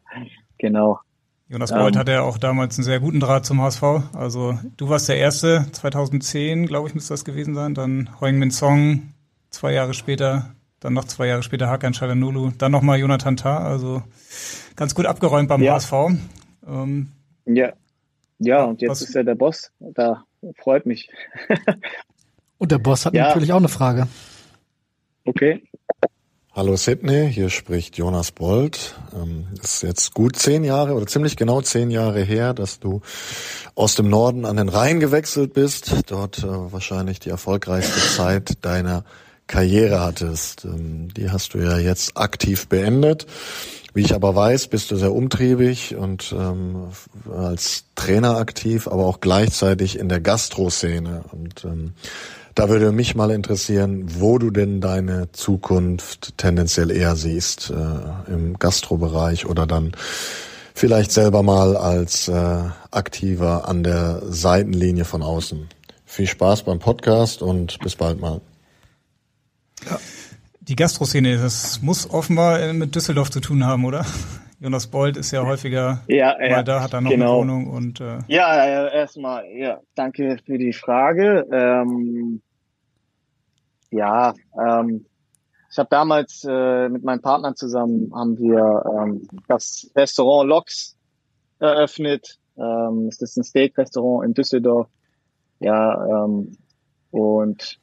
*laughs* genau. Jonas Beuth ähm, hatte ja auch damals einen sehr guten Draht zum HSV. Also du warst der Erste, 2010, glaube ich, müsste das gewesen sein. Dann Heung-Min Song, zwei Jahre später dann noch zwei Jahre später Hakan Çalhanoğlu, dann nochmal Jonathan Tah, also ganz gut abgeräumt beim ja. HSV. Ähm, ja, ja, und jetzt was, ist er der Boss. Da freut mich. und der Boss hat ja. natürlich auch eine Frage. Okay. Hallo Sydney, hier spricht Jonas Bold. Ähm, es ist jetzt gut zehn Jahre oder ziemlich genau zehn Jahre her, dass du aus dem Norden an den Rhein gewechselt bist. Dort äh, wahrscheinlich die erfolgreichste Zeit deiner Karriere hattest. Ähm, die hast du ja jetzt aktiv beendet. Wie ich aber weiß, bist du sehr umtriebig und ähm, als Trainer aktiv, aber auch gleichzeitig in der Gastro-Szene. Und ähm, da würde mich mal interessieren, wo du denn deine Zukunft tendenziell eher siehst, äh, im Gastrobereich oder dann vielleicht selber mal als äh, Aktiver an der Seitenlinie von außen. Viel Spaß beim Podcast und bis bald mal. Ja. Die Gastroszene, das muss offenbar mit Düsseldorf zu tun haben, oder? *laughs* Jonas Bold ist ja häufiger ja, ja, mal da, hat er noch genau. eine Wohnung und äh ja, erstmal, ja, danke für die Frage. Ähm, ja, ähm, ich habe damals äh, mit meinen Partnern zusammen haben wir ähm, das Restaurant Loks eröffnet. Ähm, es ist ein Steak-Restaurant in Düsseldorf. Ja, ähm, und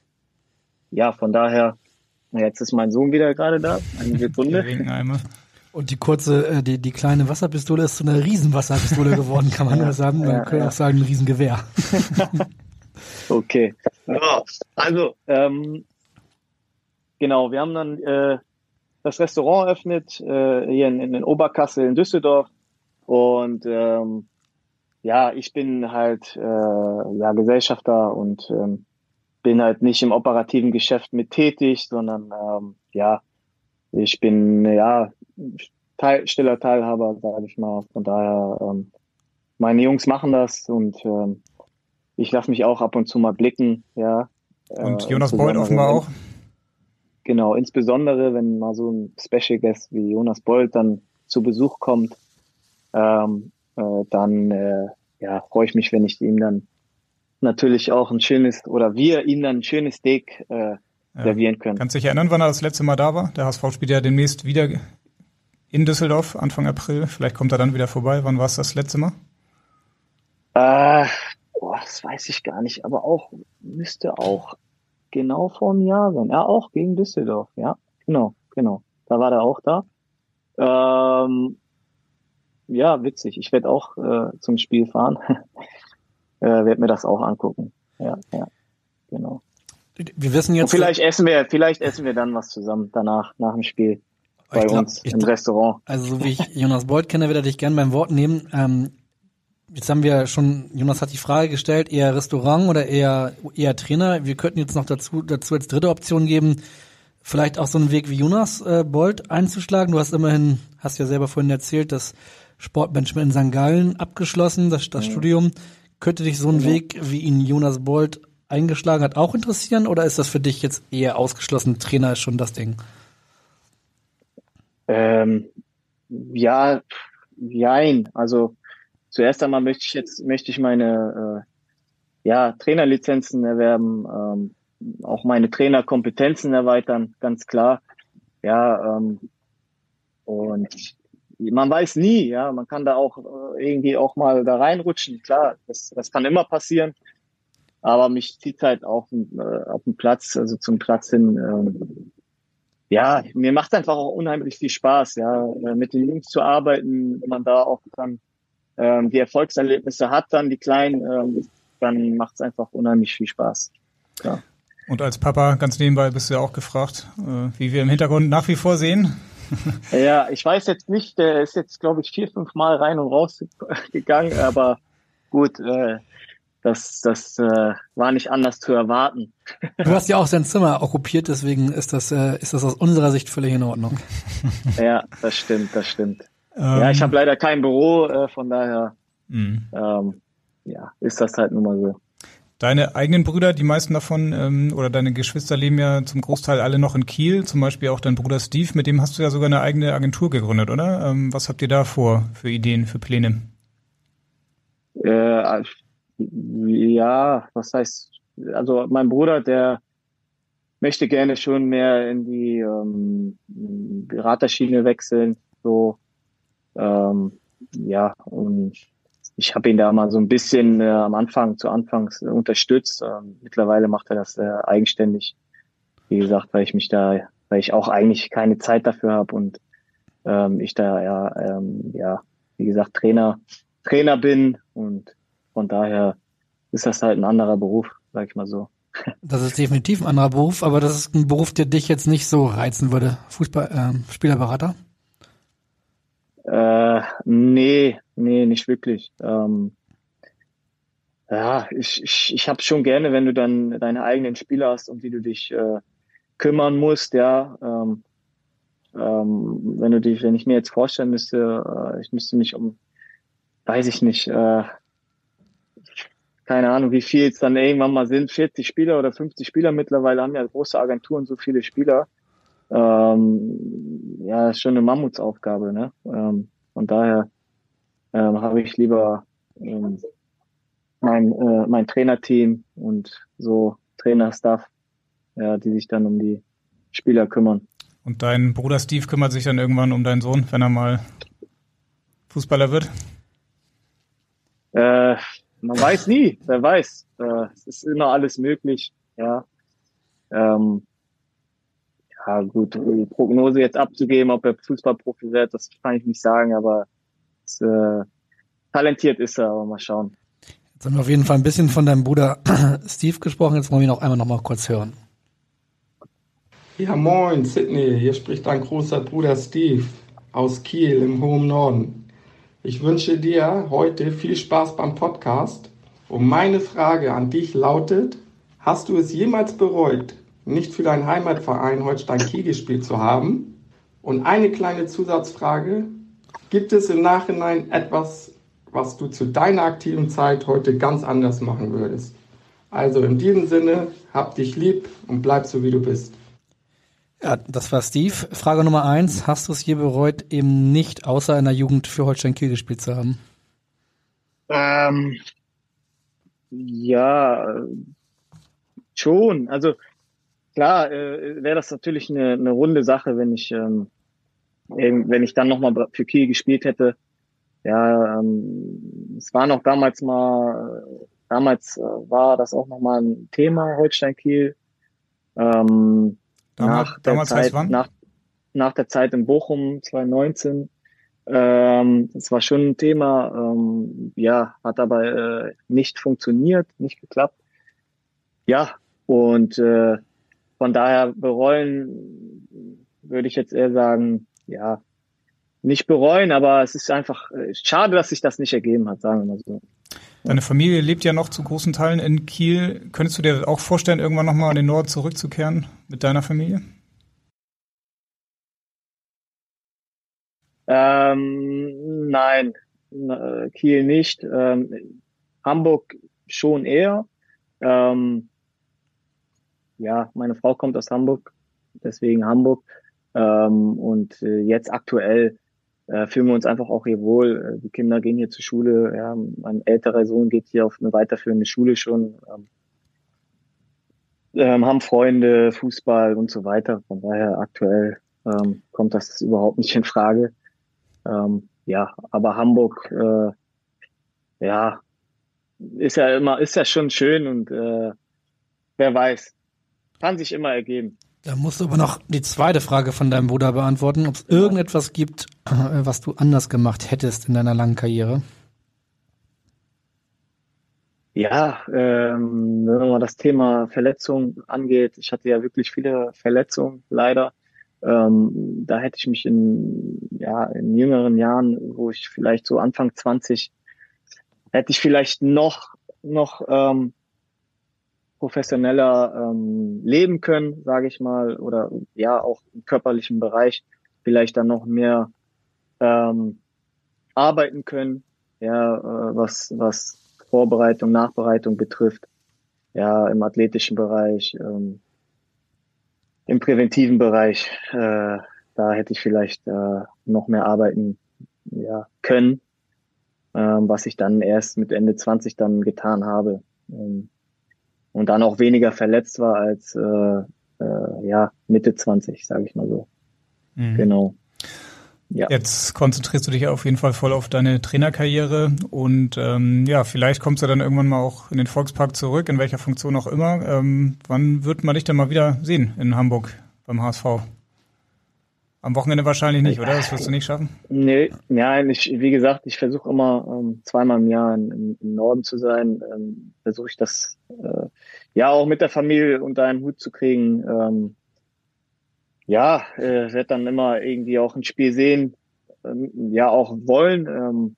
ja, von daher, jetzt ist mein Sohn wieder gerade da. Eine *laughs* Sekunde. Und die kurze, äh, die, die kleine Wasserpistole ist zu einer Riesenwasserpistole geworden, kann man *laughs* ja, nur sagen. Man ja, könnte ja. auch sagen, ein Riesengewehr. *laughs* okay. Ja, also, ähm, genau, wir haben dann äh, das Restaurant eröffnet, äh, hier in, in Oberkassel in Düsseldorf. Und ähm, ja, ich bin halt äh, ja Gesellschafter und ähm, bin halt nicht im operativen Geschäft mit tätig, sondern ähm, ja, ich bin ja Teil, stiller Teilhaber, sage ich mal. Von daher, ähm, meine Jungs machen das und ähm, ich lasse mich auch ab und zu mal blicken, ja. Und äh, Jonas Bold offenbar auch. Genau, insbesondere wenn mal so ein Special Guest wie Jonas Bold dann zu Besuch kommt, ähm, äh, dann äh, ja, freue ich mich, wenn ich ihm dann natürlich auch ein schönes oder wir ihm dann ein schönes Steak äh, servieren können. Kannst du dich erinnern, wann er das letzte Mal da war? Der HSV spielt ja demnächst wieder in Düsseldorf, Anfang April. Vielleicht kommt er dann wieder vorbei. Wann war es das letzte Mal? Äh, boah, das weiß ich gar nicht, aber auch, müsste auch genau vor einem Jahr sein. Ja, auch gegen Düsseldorf, ja. Genau, genau. Da war er auch da. Ähm, ja, witzig. Ich werde auch äh, zum Spiel fahren. *laughs* äh, werde mir das auch angucken. Ja, ja, genau. Wir wissen jetzt. Und vielleicht essen wir, vielleicht essen wir dann was zusammen danach, nach dem Spiel bei glaub, uns im glaub, Restaurant. Also so wie ich Jonas Beuth kenne, werde ich gerne beim Wort nehmen. Ähm, jetzt haben wir schon, Jonas hat die Frage gestellt, eher Restaurant oder eher eher Trainer. Wir könnten jetzt noch dazu dazu als dritte Option geben, vielleicht auch so einen Weg wie Jonas äh, Bolt einzuschlagen. Du hast immerhin, hast ja selber vorhin erzählt, dass Sportmanagement in St. Gallen abgeschlossen, das, das ja. Studium. Könnte dich so ein ja. Weg, wie ihn Jonas Bolt eingeschlagen hat, auch interessieren? Oder ist das für dich jetzt eher ausgeschlossen? Trainer ist schon das Ding. Ähm, ja, jein. Also zuerst einmal möchte ich jetzt möchte ich meine äh, ja Trainerlizenzen erwerben, ähm, auch meine Trainerkompetenzen erweitern, ganz klar. Ja, ähm, und man weiß nie, ja, man kann da auch äh, irgendwie auch mal da reinrutschen. Klar, das, das kann immer passieren. Aber mich zieht halt auf, äh, auf den Platz, also zum Platz hin. Ähm, ja, mir macht einfach auch unheimlich viel Spaß, ja, äh, mit den Jungs zu arbeiten, wenn man da auch dann ähm, die Erfolgserlebnisse hat, dann die kleinen, ähm, dann macht es einfach unheimlich viel Spaß. Ja. Und als Papa ganz nebenbei bist du ja auch gefragt, äh, wie wir im Hintergrund nach wie vor sehen. *laughs* ja, ich weiß jetzt nicht, der ist jetzt, glaube ich, vier, fünf Mal rein und raus *laughs* gegangen, aber gut, äh, das, das äh, war nicht anders zu erwarten. *laughs* Du hast ja auch sein Zimmer okkupiert, deswegen ist das, äh, ist das aus unserer Sicht völlig in Ordnung. ja, das stimmt, das stimmt. Ähm, ja, ich habe leider kein Büro, äh, von daher mhm. ähm, ja, ist das halt nun mal so. Deine eigenen Brüder, die meisten davon, ähm, oder deine Geschwister leben ja zum Großteil alle noch in Kiel, zum Beispiel auch dein Bruder Steve, mit dem hast du ja sogar eine eigene Agentur gegründet, oder? Ähm, was habt ihr da vor für Ideen, für Pläne? Äh, ja, was heißt, also mein Bruder, der möchte gerne schon mehr in die ähm, Beraterschiene wechseln, so ähm, ja und ich habe ihn da mal so ein bisschen äh, am Anfang, zu Anfangs äh, unterstützt. Ähm, mittlerweile macht er das äh, eigenständig. Wie gesagt, weil ich mich da, weil ich auch eigentlich keine Zeit dafür habe und ähm, ich da ja, ähm, ja, wie gesagt, Trainer, Trainer bin und von daher ist das halt ein anderer Beruf, sag ich mal so. *laughs* Das ist definitiv ein anderer Beruf, aber das ist ein Beruf, der dich jetzt nicht so reizen würde. Fußball, äh, Spielerberater? Äh, nee, nee, nicht wirklich. Ähm, ja, ich, ich, ich habe schon gerne, wenn du dann deine eigenen Spieler hast, um die du dich äh, kümmern musst, ja. Ähm, ähm, wenn du dich, wenn ich mir jetzt vorstellen müsste, äh, ich müsste mich um, weiß ich nicht, äh, keine Ahnung, wie viel es dann irgendwann mal sind, 40 Spieler oder 50 Spieler mittlerweile haben ja große Agenturen so viele Spieler ähm, ja, ist schon eine Mammutsaufgabe, ne? Ähm, Von daher ähm, habe ich lieber ähm, mein, äh, mein Trainerteam und so Trainerstaff, ja, die sich dann um die Spieler kümmern. Und dein Bruder Steve kümmert sich dann irgendwann um deinen Sohn, wenn er mal Fußballer wird? Äh, man weiß nie, wer weiß. Äh, es ist immer alles möglich, ja. Ähm, ja, gut, die Prognose jetzt abzugeben, ob er Fußballprofi wird, das kann ich nicht sagen, aber äh, talentiert ist er, aber mal schauen. Jetzt haben wir auf jeden Fall ein bisschen von deinem Bruder *clears throat* Steve gesprochen, jetzt wollen wir ihn auch einmal noch mal kurz hören. Ja, moin, Sydney. Hier spricht dein großer Bruder Steve aus Kiel im hohen Norden. Ich wünsche dir heute viel Spaß beim Podcast. Und meine Frage an dich lautet, hast du es jemals bereut, nicht für deinen Heimatverein Holstein Kiel gespielt zu haben? Und eine kleine Zusatzfrage, gibt es im Nachhinein etwas, was du zu deiner aktiven Zeit heute ganz anders machen würdest? Also in diesem Sinne, hab dich lieb und bleib so wie du bist. Ja, das war Steve. Frage Nummer eins. Hast du es je bereut, eben nicht außer in der Jugend für Holstein Kiel gespielt zu haben? Ähm, ja, schon. Also klar äh, wäre das natürlich eine, eine runde Sache, wenn ich ähm, wenn ich dann nochmal für Kiel gespielt hätte. Ja, ähm, es war noch damals mal, damals äh, war das auch nochmal ein Thema, Holstein Kiel. Ähm, Damals, nach der damals Zeit, heißt wann? Nach, nach der Zeit in Bochum 2019. Ähm, das war schon ein Thema, ähm, ja, hat aber äh, nicht funktioniert, nicht geklappt. Ja, und äh, von daher bereuen würde ich jetzt eher sagen, ja, nicht bereuen, aber es ist einfach äh, schade, dass sich das nicht ergeben hat, sagen wir mal so. Deine Familie lebt ja noch zu großen Teilen in Kiel. Könntest du dir auch vorstellen, irgendwann nochmal in den Norden zurückzukehren mit deiner Familie? Ähm, nein, äh, Kiel nicht. Ähm, Hamburg schon eher. Ähm, ja, meine Frau kommt aus Hamburg, deswegen Hamburg. Ähm, und äh, jetzt aktuell äh, fühlen wir uns einfach auch hier wohl. Äh, Die Kinder gehen hier zur Schule. Ja, mein älterer Sohn geht hier auf eine weiterführende Schule schon. Ähm, ähm, haben Freunde, Fußball und so weiter. Von daher aktuell ähm, kommt das überhaupt nicht in Frage. Ähm, ja, aber Hamburg, äh, ja, ist ja immer, ist ja schon schön und äh, wer weiß, kann sich immer ergeben. Da musst du aber noch die zweite Frage von deinem Bruder beantworten, ob es irgendetwas gibt, äh, was du anders gemacht hättest in deiner langen Karriere. Ja, ähm, wenn man das Thema Verletzung angeht, ich hatte ja wirklich viele Verletzungen, leider. Ähm, da hätte ich mich in, ja, in jüngeren Jahren, wo ich vielleicht so Anfang 20, hätte ich vielleicht noch, noch ähm, professioneller ähm, leben können, sage ich mal, oder ja auch im körperlichen Bereich vielleicht dann noch mehr ähm, arbeiten können, ja, äh, was was Vorbereitung, Nachbereitung betrifft, ja im athletischen Bereich, ähm, im präventiven Bereich, äh, da hätte ich vielleicht äh, noch mehr arbeiten ja, können, ähm, was ich dann erst mit Ende 20 dann getan habe. Ähm, und dann auch weniger verletzt war als äh, äh, ja Mitte 20, sage ich mal so. Mhm. Genau. Ja. Jetzt konzentrierst du dich auf jeden Fall voll auf deine Trainerkarriere und ähm, ja, vielleicht kommst du dann irgendwann mal auch in den Volkspark zurück, in welcher Funktion auch immer. Ähm, wann wird man dich denn mal wieder sehen in Hamburg beim HSV? Am Wochenende wahrscheinlich nicht, oder? Das wirst du nicht schaffen? Nee, nein, ich, wie gesagt, ich versuche immer ähm, zweimal im Jahr im, im Norden zu sein. Ähm, versuche ich das äh, ja auch mit der Familie unter einen Hut zu kriegen. Ähm, ja, äh, werde dann immer irgendwie auch ein Spiel sehen, ähm, ja auch wollen. Ähm,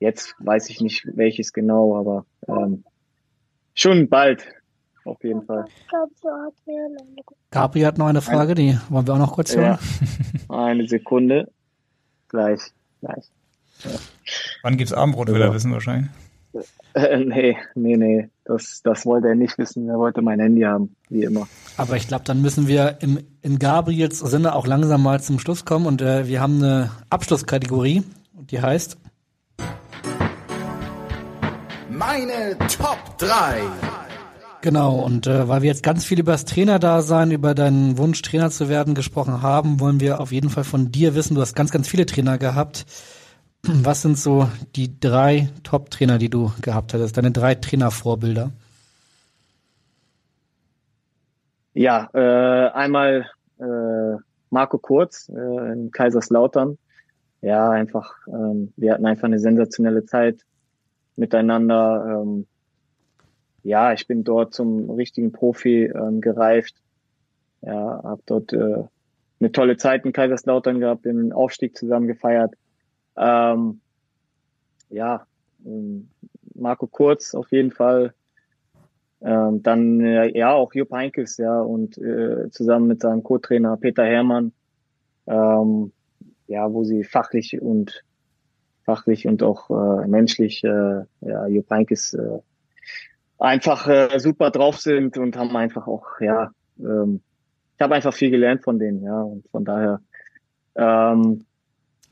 jetzt weiß ich nicht welches genau, aber ähm, schon bald auf jeden Fall. Gabriel hat noch eine Frage, die wollen wir auch noch kurz hören. Ja. *laughs* Eine Sekunde. Gleich, gleich. Ja. Wann gibt's Abendbrot, will er wissen wahrscheinlich. Äh, nee, nee, nee. Das, das wollte er nicht wissen. Er wollte mein Handy haben, wie immer. Aber ich glaube, dann müssen wir im, in Gabriels Sinne auch langsam mal zum Schluss kommen und äh, wir haben eine Abschlusskategorie. Die heißt Meine Top 3. Genau, und äh, weil wir jetzt ganz viel über das Trainerdasein, über deinen Wunsch, Trainer zu werden, gesprochen haben, wollen wir auf jeden Fall von dir wissen, du hast ganz, ganz viele Trainer gehabt. Was sind so die drei Top-Trainer, die du gehabt hattest, deine drei Trainervorbilder? Ja, äh, einmal äh, Marco Kurz äh, in Kaiserslautern. Ja, einfach, ähm, wir hatten einfach eine sensationelle Zeit miteinander. Ähm, ja, ich bin dort zum richtigen Profi ähm, gereift. Ja, habe dort äh, eine tolle Zeit in Kaiserslautern gehabt, den Aufstieg zusammen gefeiert. Ähm, ja, ähm, Marco Kurz auf jeden Fall. Ähm, dann äh, ja auch Jupp Heinkes, ja, und äh, zusammen mit seinem Co-Trainer Peter Hermann, ähm, ja, wo sie fachlich und fachlich und auch äh, menschlich, äh, ja, Jupp Heinkes äh, einfach äh, super drauf sind und haben einfach auch, ja, ähm, ich habe einfach viel gelernt von denen, ja, und von daher ähm,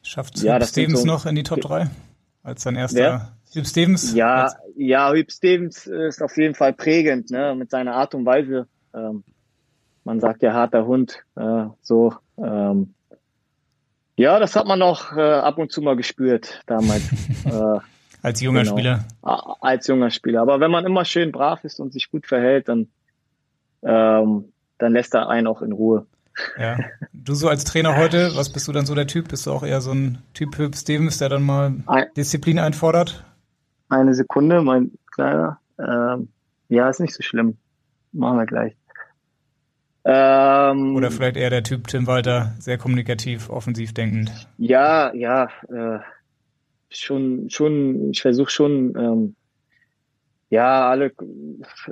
Schafft ja, Hüb Stevens so, noch in die Top 3 als sein erster? Hüb Stevens? Ja, ja, Hüb Stevens ist auf jeden Fall prägend, ne, mit seiner Art und Weise. Ähm, man sagt ja harter Hund, äh, so. Ähm, ja, das hat man auch äh, ab und zu mal gespürt damals. *laughs* äh, als junger genau. Spieler. Als junger Spieler. Aber wenn man immer schön brav ist und sich gut verhält, dann, ähm, dann lässt er einen auch in Ruhe. Ja. *laughs* Du so als Trainer heute, was bist du dann so der Typ? Bist du auch eher so ein Typ Hüb Stevens, der dann mal Disziplin einfordert? Eine Sekunde, mein Kleiner. Ähm, ja, ist nicht so schlimm. Machen wir gleich. Ähm, Oder vielleicht eher der Typ Tim Walter, sehr kommunikativ, offensiv denkend. Ja, ja, äh, schon, schon, ich versuche schon, ähm, ja, alle,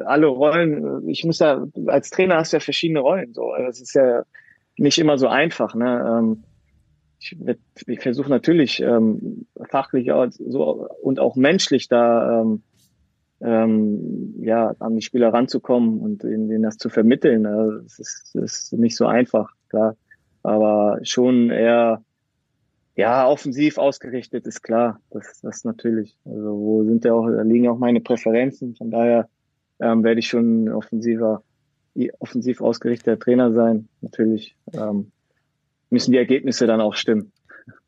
alle Rollen, ich muss ja, als Trainer hast du ja verschiedene Rollen, so. Das ist ja nicht immer so einfach, ne, ähm, ich, ich versuche natürlich ähm, fachlich so und auch menschlich da ähm, ähm, ja an die Spieler ranzukommen und ihnen das zu vermitteln. Also das, ist, das ist nicht so einfach, klar, aber schon eher ja, offensiv ausgerichtet ist klar, das, das natürlich. Also wo sind ja auch, da liegen auch meine Präferenzen. Von daher ähm, werde ich schon offensiver, offensiv ausgerichteter Trainer sein. Natürlich ähm, müssen die Ergebnisse dann auch stimmen.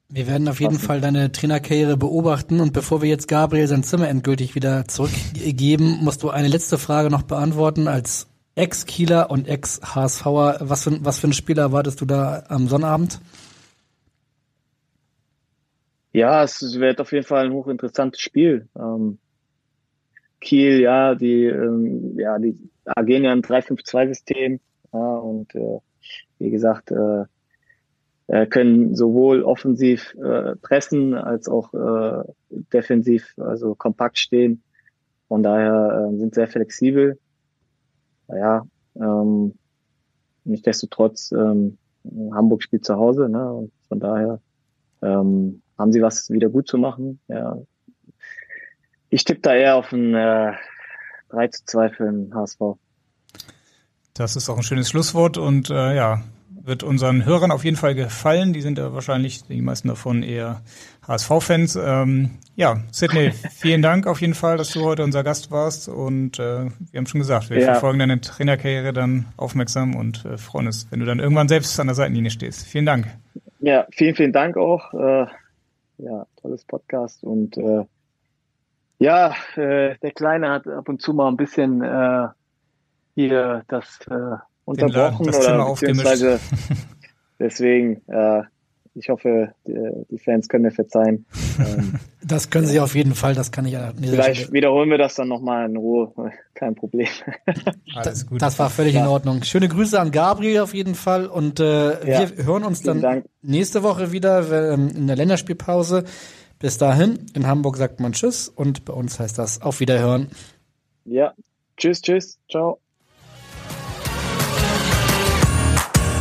Wir werden auf jeden Fall deine Trainerkarriere beobachten und bevor wir jetzt Gabriel sein Zimmer endgültig wieder zurückgeben, musst du eine letzte Frage noch beantworten als Ex-Kieler und Ex-HSVer. Was für, was für ein Spieler erwartest du da am Sonnabend? Ja, es wird auf jeden Fall ein hochinteressantes Spiel. Ähm, Kiel, ja, die, ähm, ja, die agieren ja ein 3-5-2-System, ja, und äh, wie gesagt, äh, äh, können sowohl offensiv äh, pressen als auch äh, defensiv, also kompakt stehen. Von daher äh, sind sehr flexibel. Naja, ähm, nichtsdestotrotz, ähm, Hamburg spielt zu Hause, ne? Und von daher ähm, haben sie was wieder gut zu machen. Ja. Ich tippe da eher auf ein äh, 3 zu 2 für den HSV. Das ist auch ein schönes Schlusswort und äh, ja, wird unseren Hörern auf jeden Fall gefallen. Die sind ja wahrscheinlich, die meisten davon eher HSV-Fans. Ähm, ja, Sidney, *laughs* vielen Dank auf jeden Fall, dass du heute unser Gast warst. Und äh, wir haben schon gesagt, wir ja. verfolgen deine Trainerkarriere dann aufmerksam und äh, freuen uns, wenn du dann irgendwann selbst an der Seitenlinie stehst. Vielen Dank. Ja, vielen, vielen Dank auch. Äh, ja, tolles Podcast und äh, ja, äh, der Kleine hat ab und zu mal ein bisschen äh, hier das äh, unterbrochen das oder beziehungsweise *laughs* deswegen, äh, ich hoffe, die, Fans können mir verzeihen. Ähm, *laughs* das können sie auf jeden Fall, das kann ich ja Vielleicht Stelle. wiederholen wir das dann nochmal in Ruhe, *laughs* kein Problem. *laughs* Alles gut. Das war völlig ja. in Ordnung. Schöne Grüße an Gabriel auf jeden Fall und äh, ja. wir hören uns dann Dank. nächste Woche wieder ähm, in der Länderspielpause. Bis dahin, in Hamburg sagt man Tschüss und bei uns heißt das Auf Wiederhören. Ja, Tschüss, Tschüss, ciao.